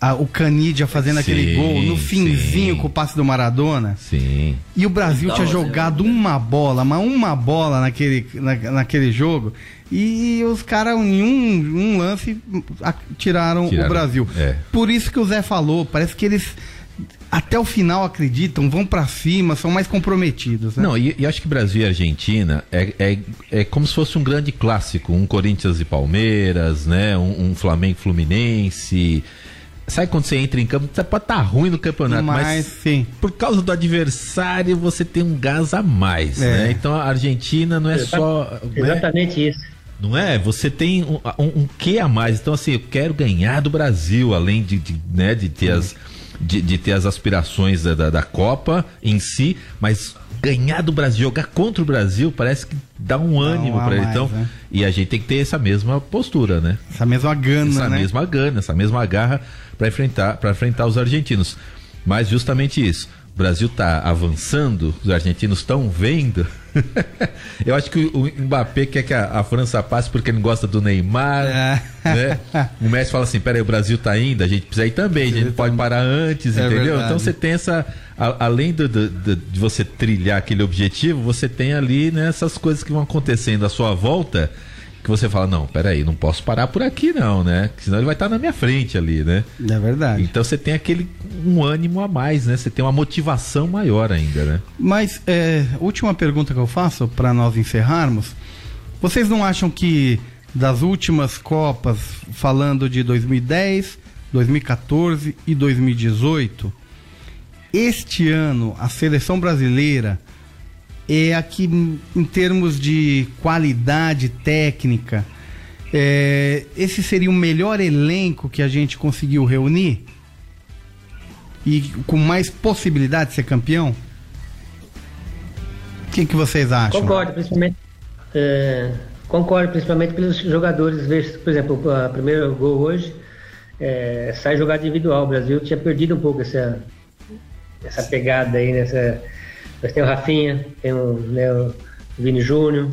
a, o Canidia fazendo sim, aquele gol no finzinho sim. com o passe do Maradona. Sim. E o Brasil tinha jogado uma bola, mas uma bola naquele, na, naquele jogo. E os caras, em um, um lance, tiraram, tiraram, o Brasil. É. Por isso que o Zé falou, parece que eles até o final acreditam, vão para cima, são mais comprometidos. Né? Não, e, e, acho que Brasil e Argentina é, é, é como se fosse um grande clássico, um Corinthians e Palmeiras, né? Um, um Flamengo Fluminense. Sabe quando você entra em campo, você pode estar tá ruim no campeonato, mas, mas, sim. por causa do adversário você tem um gás a mais, é. né? Então a Argentina não é só. Né? Exatamente né? isso. Não é? Você tem um, um, um quê a mais. Então, assim, eu quero ganhar do Brasil, além de, de né, de ter as. De, de, ter as aspirações da, da, da, Copa em si, mas ganhar do Brasil, jogar contra o Brasil, parece que dá um ânimo para ele. Então, né? e a gente tem que ter essa mesma postura, né? Essa mesma gana, essa né? Essa mesma gana, essa mesma garra para enfrentar, para enfrentar os argentinos. Mas justamente isso. O Brasil está avançando, os argentinos estão vendo [laughs] Eu acho que o Mbappé quer que a, a França passe porque ele gosta do Neymar. É. Né? O Messi fala assim: peraí, o Brasil tá indo, a gente precisa ir também, a gente pode parar antes, é entendeu? Verdade. Então você tem essa. A, além do, do, do, de você trilhar aquele objetivo, você tem ali né, essas coisas que vão acontecendo à sua volta que você fala, não, peraí, não posso parar por aqui não, né? Senão ele vai estar na minha frente ali, né? É verdade. Então você tem aquele um ânimo a mais, né? Você tem uma motivação maior ainda, né? Mas, é, última pergunta que eu faço para nós encerrarmos. Vocês não acham que das últimas Copas, falando de 2010, 2014 e 2018, este ano a seleção brasileira é aqui em termos de qualidade técnica, é, esse seria o melhor elenco que a gente conseguiu reunir? E com mais possibilidade de ser campeão? O que, que vocês acham? Concordo, principalmente. É, concordo, principalmente pelos jogadores. Por exemplo, o primeiro gol hoje é, sai jogada individual. O Brasil tinha perdido um pouco essa, essa pegada aí, nessa nós temos o Rafinha, temos né, o Vini Júnior.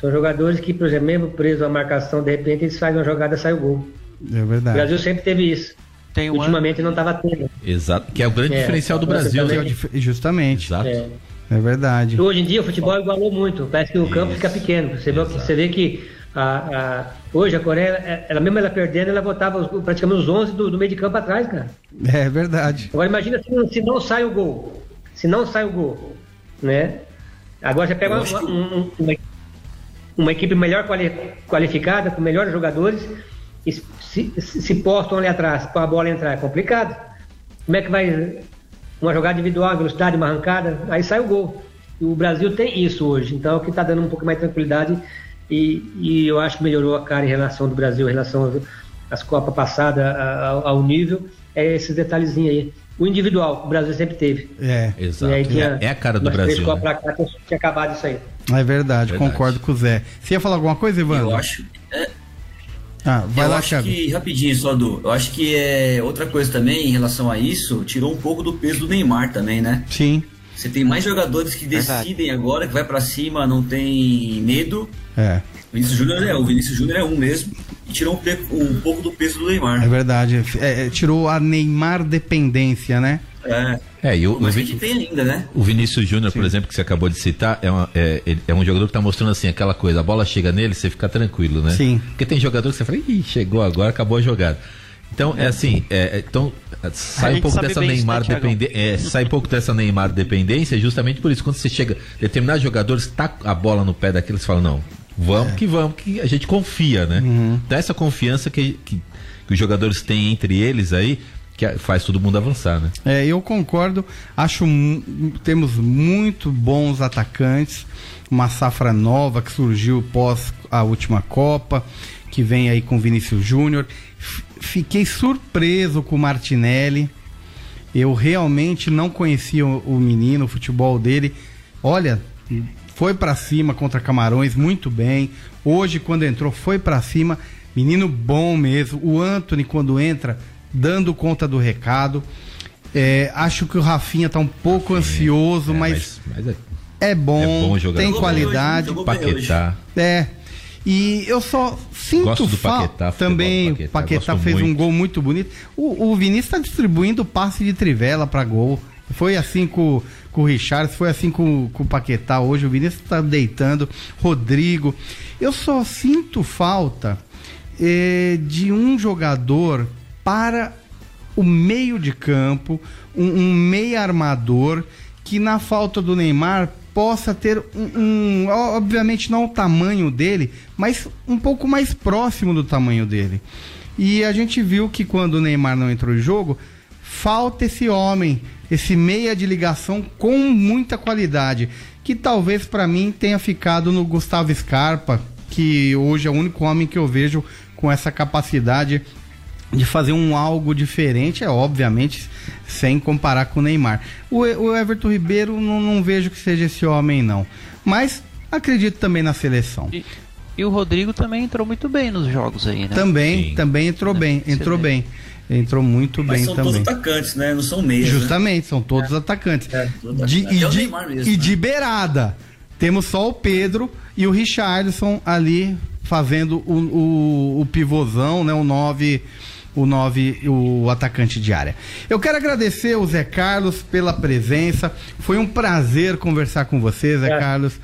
São jogadores que, por exemplo, mesmo preso à marcação, de repente eles fazem uma jogada e sai o gol. É verdade. O Brasil sempre teve isso. Tem um Ultimamente ano... não estava tendo. Exato, que é o grande é, diferencial do Brasil. Né? Justamente. Exato. É. é. verdade. Hoje em dia o futebol igualou muito. Parece que o campo fica pequeno. Você vê, você vê que a, a, hoje a Coreia, ela mesmo ela perdendo, ela botava os, praticamente os 11 do, do, meio de campo atrás, cara. É verdade. Agora imagina se, se não sai o gol se não sai o gol, né? Agora você pega uma, um, uma, uma, equipe melhor quali, qualificada, com melhores jogadores, e se, se, se postam ali atrás para a bola entrar, é complicado. Como é que vai uma jogada individual, velocidade, uma arrancada, aí sai o gol. E o Brasil tem isso hoje, então é o que está dando um pouco mais de tranquilidade e, e, eu acho que melhorou a cara em relação do Brasil, em relação às Copas passadas, ao, ao nível, é esses detalhezinhos aí. O individual, o Brasil sempre teve. É, exato. Tinha, é, é, a cara do Brasil. Né? Cá, tinha acabado isso aí. É verdade, verdade, concordo com o Zé. Você ia falar alguma coisa, Ivan? Eu acho. É... Ah, vai eu lá, acho Thiago. que, rapidinho, só do. Eu acho que é outra coisa também em relação a isso, tirou um pouco do peso do Neymar também, né? Sim. Você tem mais jogadores que decidem Verdade. agora, que vai para cima, não tem medo. É. O Vinícius Júnior é, o Vinícius Júnior é um mesmo. E tirou um, um pouco do peso do Neymar. É verdade. É, é, tirou a Neymar dependência, né? É. É, e o, Mas o, a gente tem ainda, né? O Vinícius Júnior, por exemplo, que você acabou de citar, é, uma, é, é, um jogador que está mostrando assim, aquela coisa, a bola chega nele, você fica tranquilo, né? Sim. Porque tem jogador que você fala, ih, chegou agora, acabou a jogada. Então, é assim, é, é então, sai um pouco dessa Neymar né, dependência. É, sai um pouco dessa Neymar dependência, justamente por isso. Quando você chega, determinados jogadores, tá a bola no pé daqueles, você fala, não, vamos é. que vamos, que a gente confia, né? Uhum. Então, essa confiança que, que, que os jogadores têm entre eles aí, que faz todo mundo avançar, né? É, eu concordo. Acho temos muito bons atacantes, uma safra nova que surgiu pós a última Copa, que vem aí com Vinícius Júnior fiquei surpreso com o Martinelli. Eu realmente não conhecia o, o menino, o futebol dele. Olha, foi para cima contra Camarões muito bem. Hoje, quando entrou, foi para cima. Menino bom mesmo. O Anthony, quando entra, dando conta do recado. É, acho que o Rafinha tá um pouco ansioso, é, mas, mas, mas é, é, bom, é bom tem qualidade. Paquetá. É. E eu só sinto falta também. Paquetá, Paquetá fez muito. um gol muito bonito. O, o Vinícius está distribuindo passe de trivela para gol. Foi assim com, com o Richard, foi assim com, com o Paquetá hoje. O Vinícius está deitando. Rodrigo. Eu só sinto falta eh, de um jogador para o meio de campo, um, um meio armador que na falta do Neymar possa ter um, um, obviamente não o tamanho dele, mas um pouco mais próximo do tamanho dele. E a gente viu que quando o Neymar não entrou em jogo, falta esse homem, esse meia de ligação com muita qualidade, que talvez para mim tenha ficado no Gustavo Scarpa, que hoje é o único homem que eu vejo com essa capacidade de fazer um algo diferente, é obviamente sem comparar com o Neymar. O, o Everton Ribeiro não, não, vejo que seja esse homem não, mas acredito também na seleção. E, e o Rodrigo também entrou muito bem nos jogos aí, né? Também, Sim. também entrou bem, entrou bem. Entrou muito Mas bem são também. São todos atacantes, né? Não são meios. Né? Justamente, né? são todos é. atacantes. É, de, e, de, mesmo, e de né? beirada. Temos só o Pedro e o Richardson ali fazendo o, o, o pivôzão, né? O 9 o 9, o atacante de área. Eu quero agradecer o Zé Carlos pela presença. Foi um prazer conversar com você, Zé é. Carlos.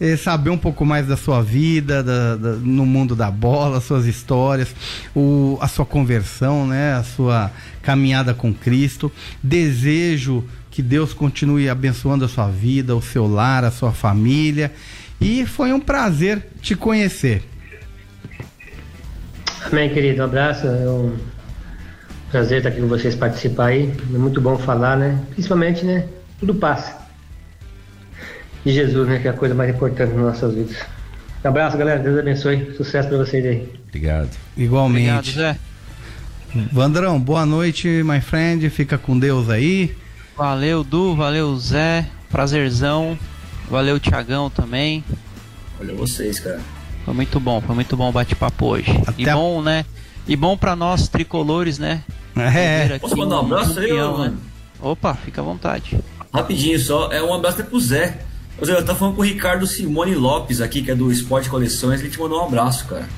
Eh, saber um pouco mais da sua vida, da, da, no mundo da bola, suas histórias, o, a sua conversão, né? A sua caminhada com Cristo. Desejo que Deus continue abençoando a sua vida, o seu lar, a sua família. E foi um prazer te conhecer. Amém, querido. Um abraço. Eu Prazer estar aqui com vocês participar aí. É muito bom falar, né? Principalmente, né? Tudo passa. De Jesus, né? Que é a coisa mais importante nas nossas vidas. Um abraço, galera. Deus abençoe. Sucesso para vocês aí. Obrigado. Igualmente. Obrigado, Zé. Vandrão, boa noite, my friend. Fica com Deus aí. Valeu, Du. Valeu, Zé. Prazerzão. Valeu, Tiagão também. Valeu vocês, cara. Foi muito bom, foi muito bom o bate-papo hoje. Até e bom, né? E bom para nós tricolores, né? É. Posso mandar um abraço aí, mano? Opa, fica à vontade. Rapidinho só, é um abraço pro Zé. Eu tava falando com o Ricardo Simone Lopes aqui, que é do Esporte Coleções, ele te mandou um abraço, cara.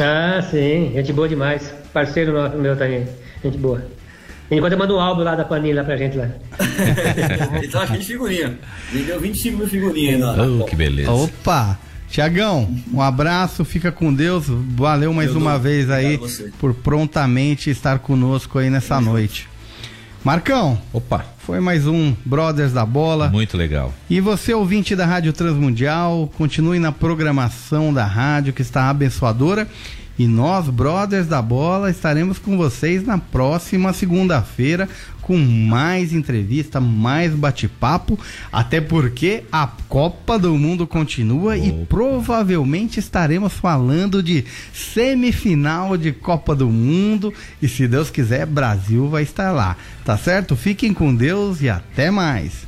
Ah, sim, gente boa demais. Parceiro meu também, gente boa. Enquanto eu mando um álbum lá da Panini lá pra gente lá. [laughs] ele tá cheio de figurinha. Ele deu 25 mil figurinhas aí lá. Oh, que beleza. Opa! Tiagão, um abraço, fica com Deus. Valeu mais Eu uma dou. vez aí por prontamente estar conosco aí nessa noite. Marcão, opa, foi mais um Brothers da Bola. Muito legal. E você, ouvinte da Rádio Transmundial, continue na programação da rádio que está abençoadora. E nós, brothers da bola, estaremos com vocês na próxima segunda-feira com mais entrevista, mais bate-papo, até porque a Copa do Mundo continua e provavelmente estaremos falando de semifinal de Copa do Mundo e se Deus quiser, Brasil vai estar lá. Tá certo? Fiquem com Deus e até mais.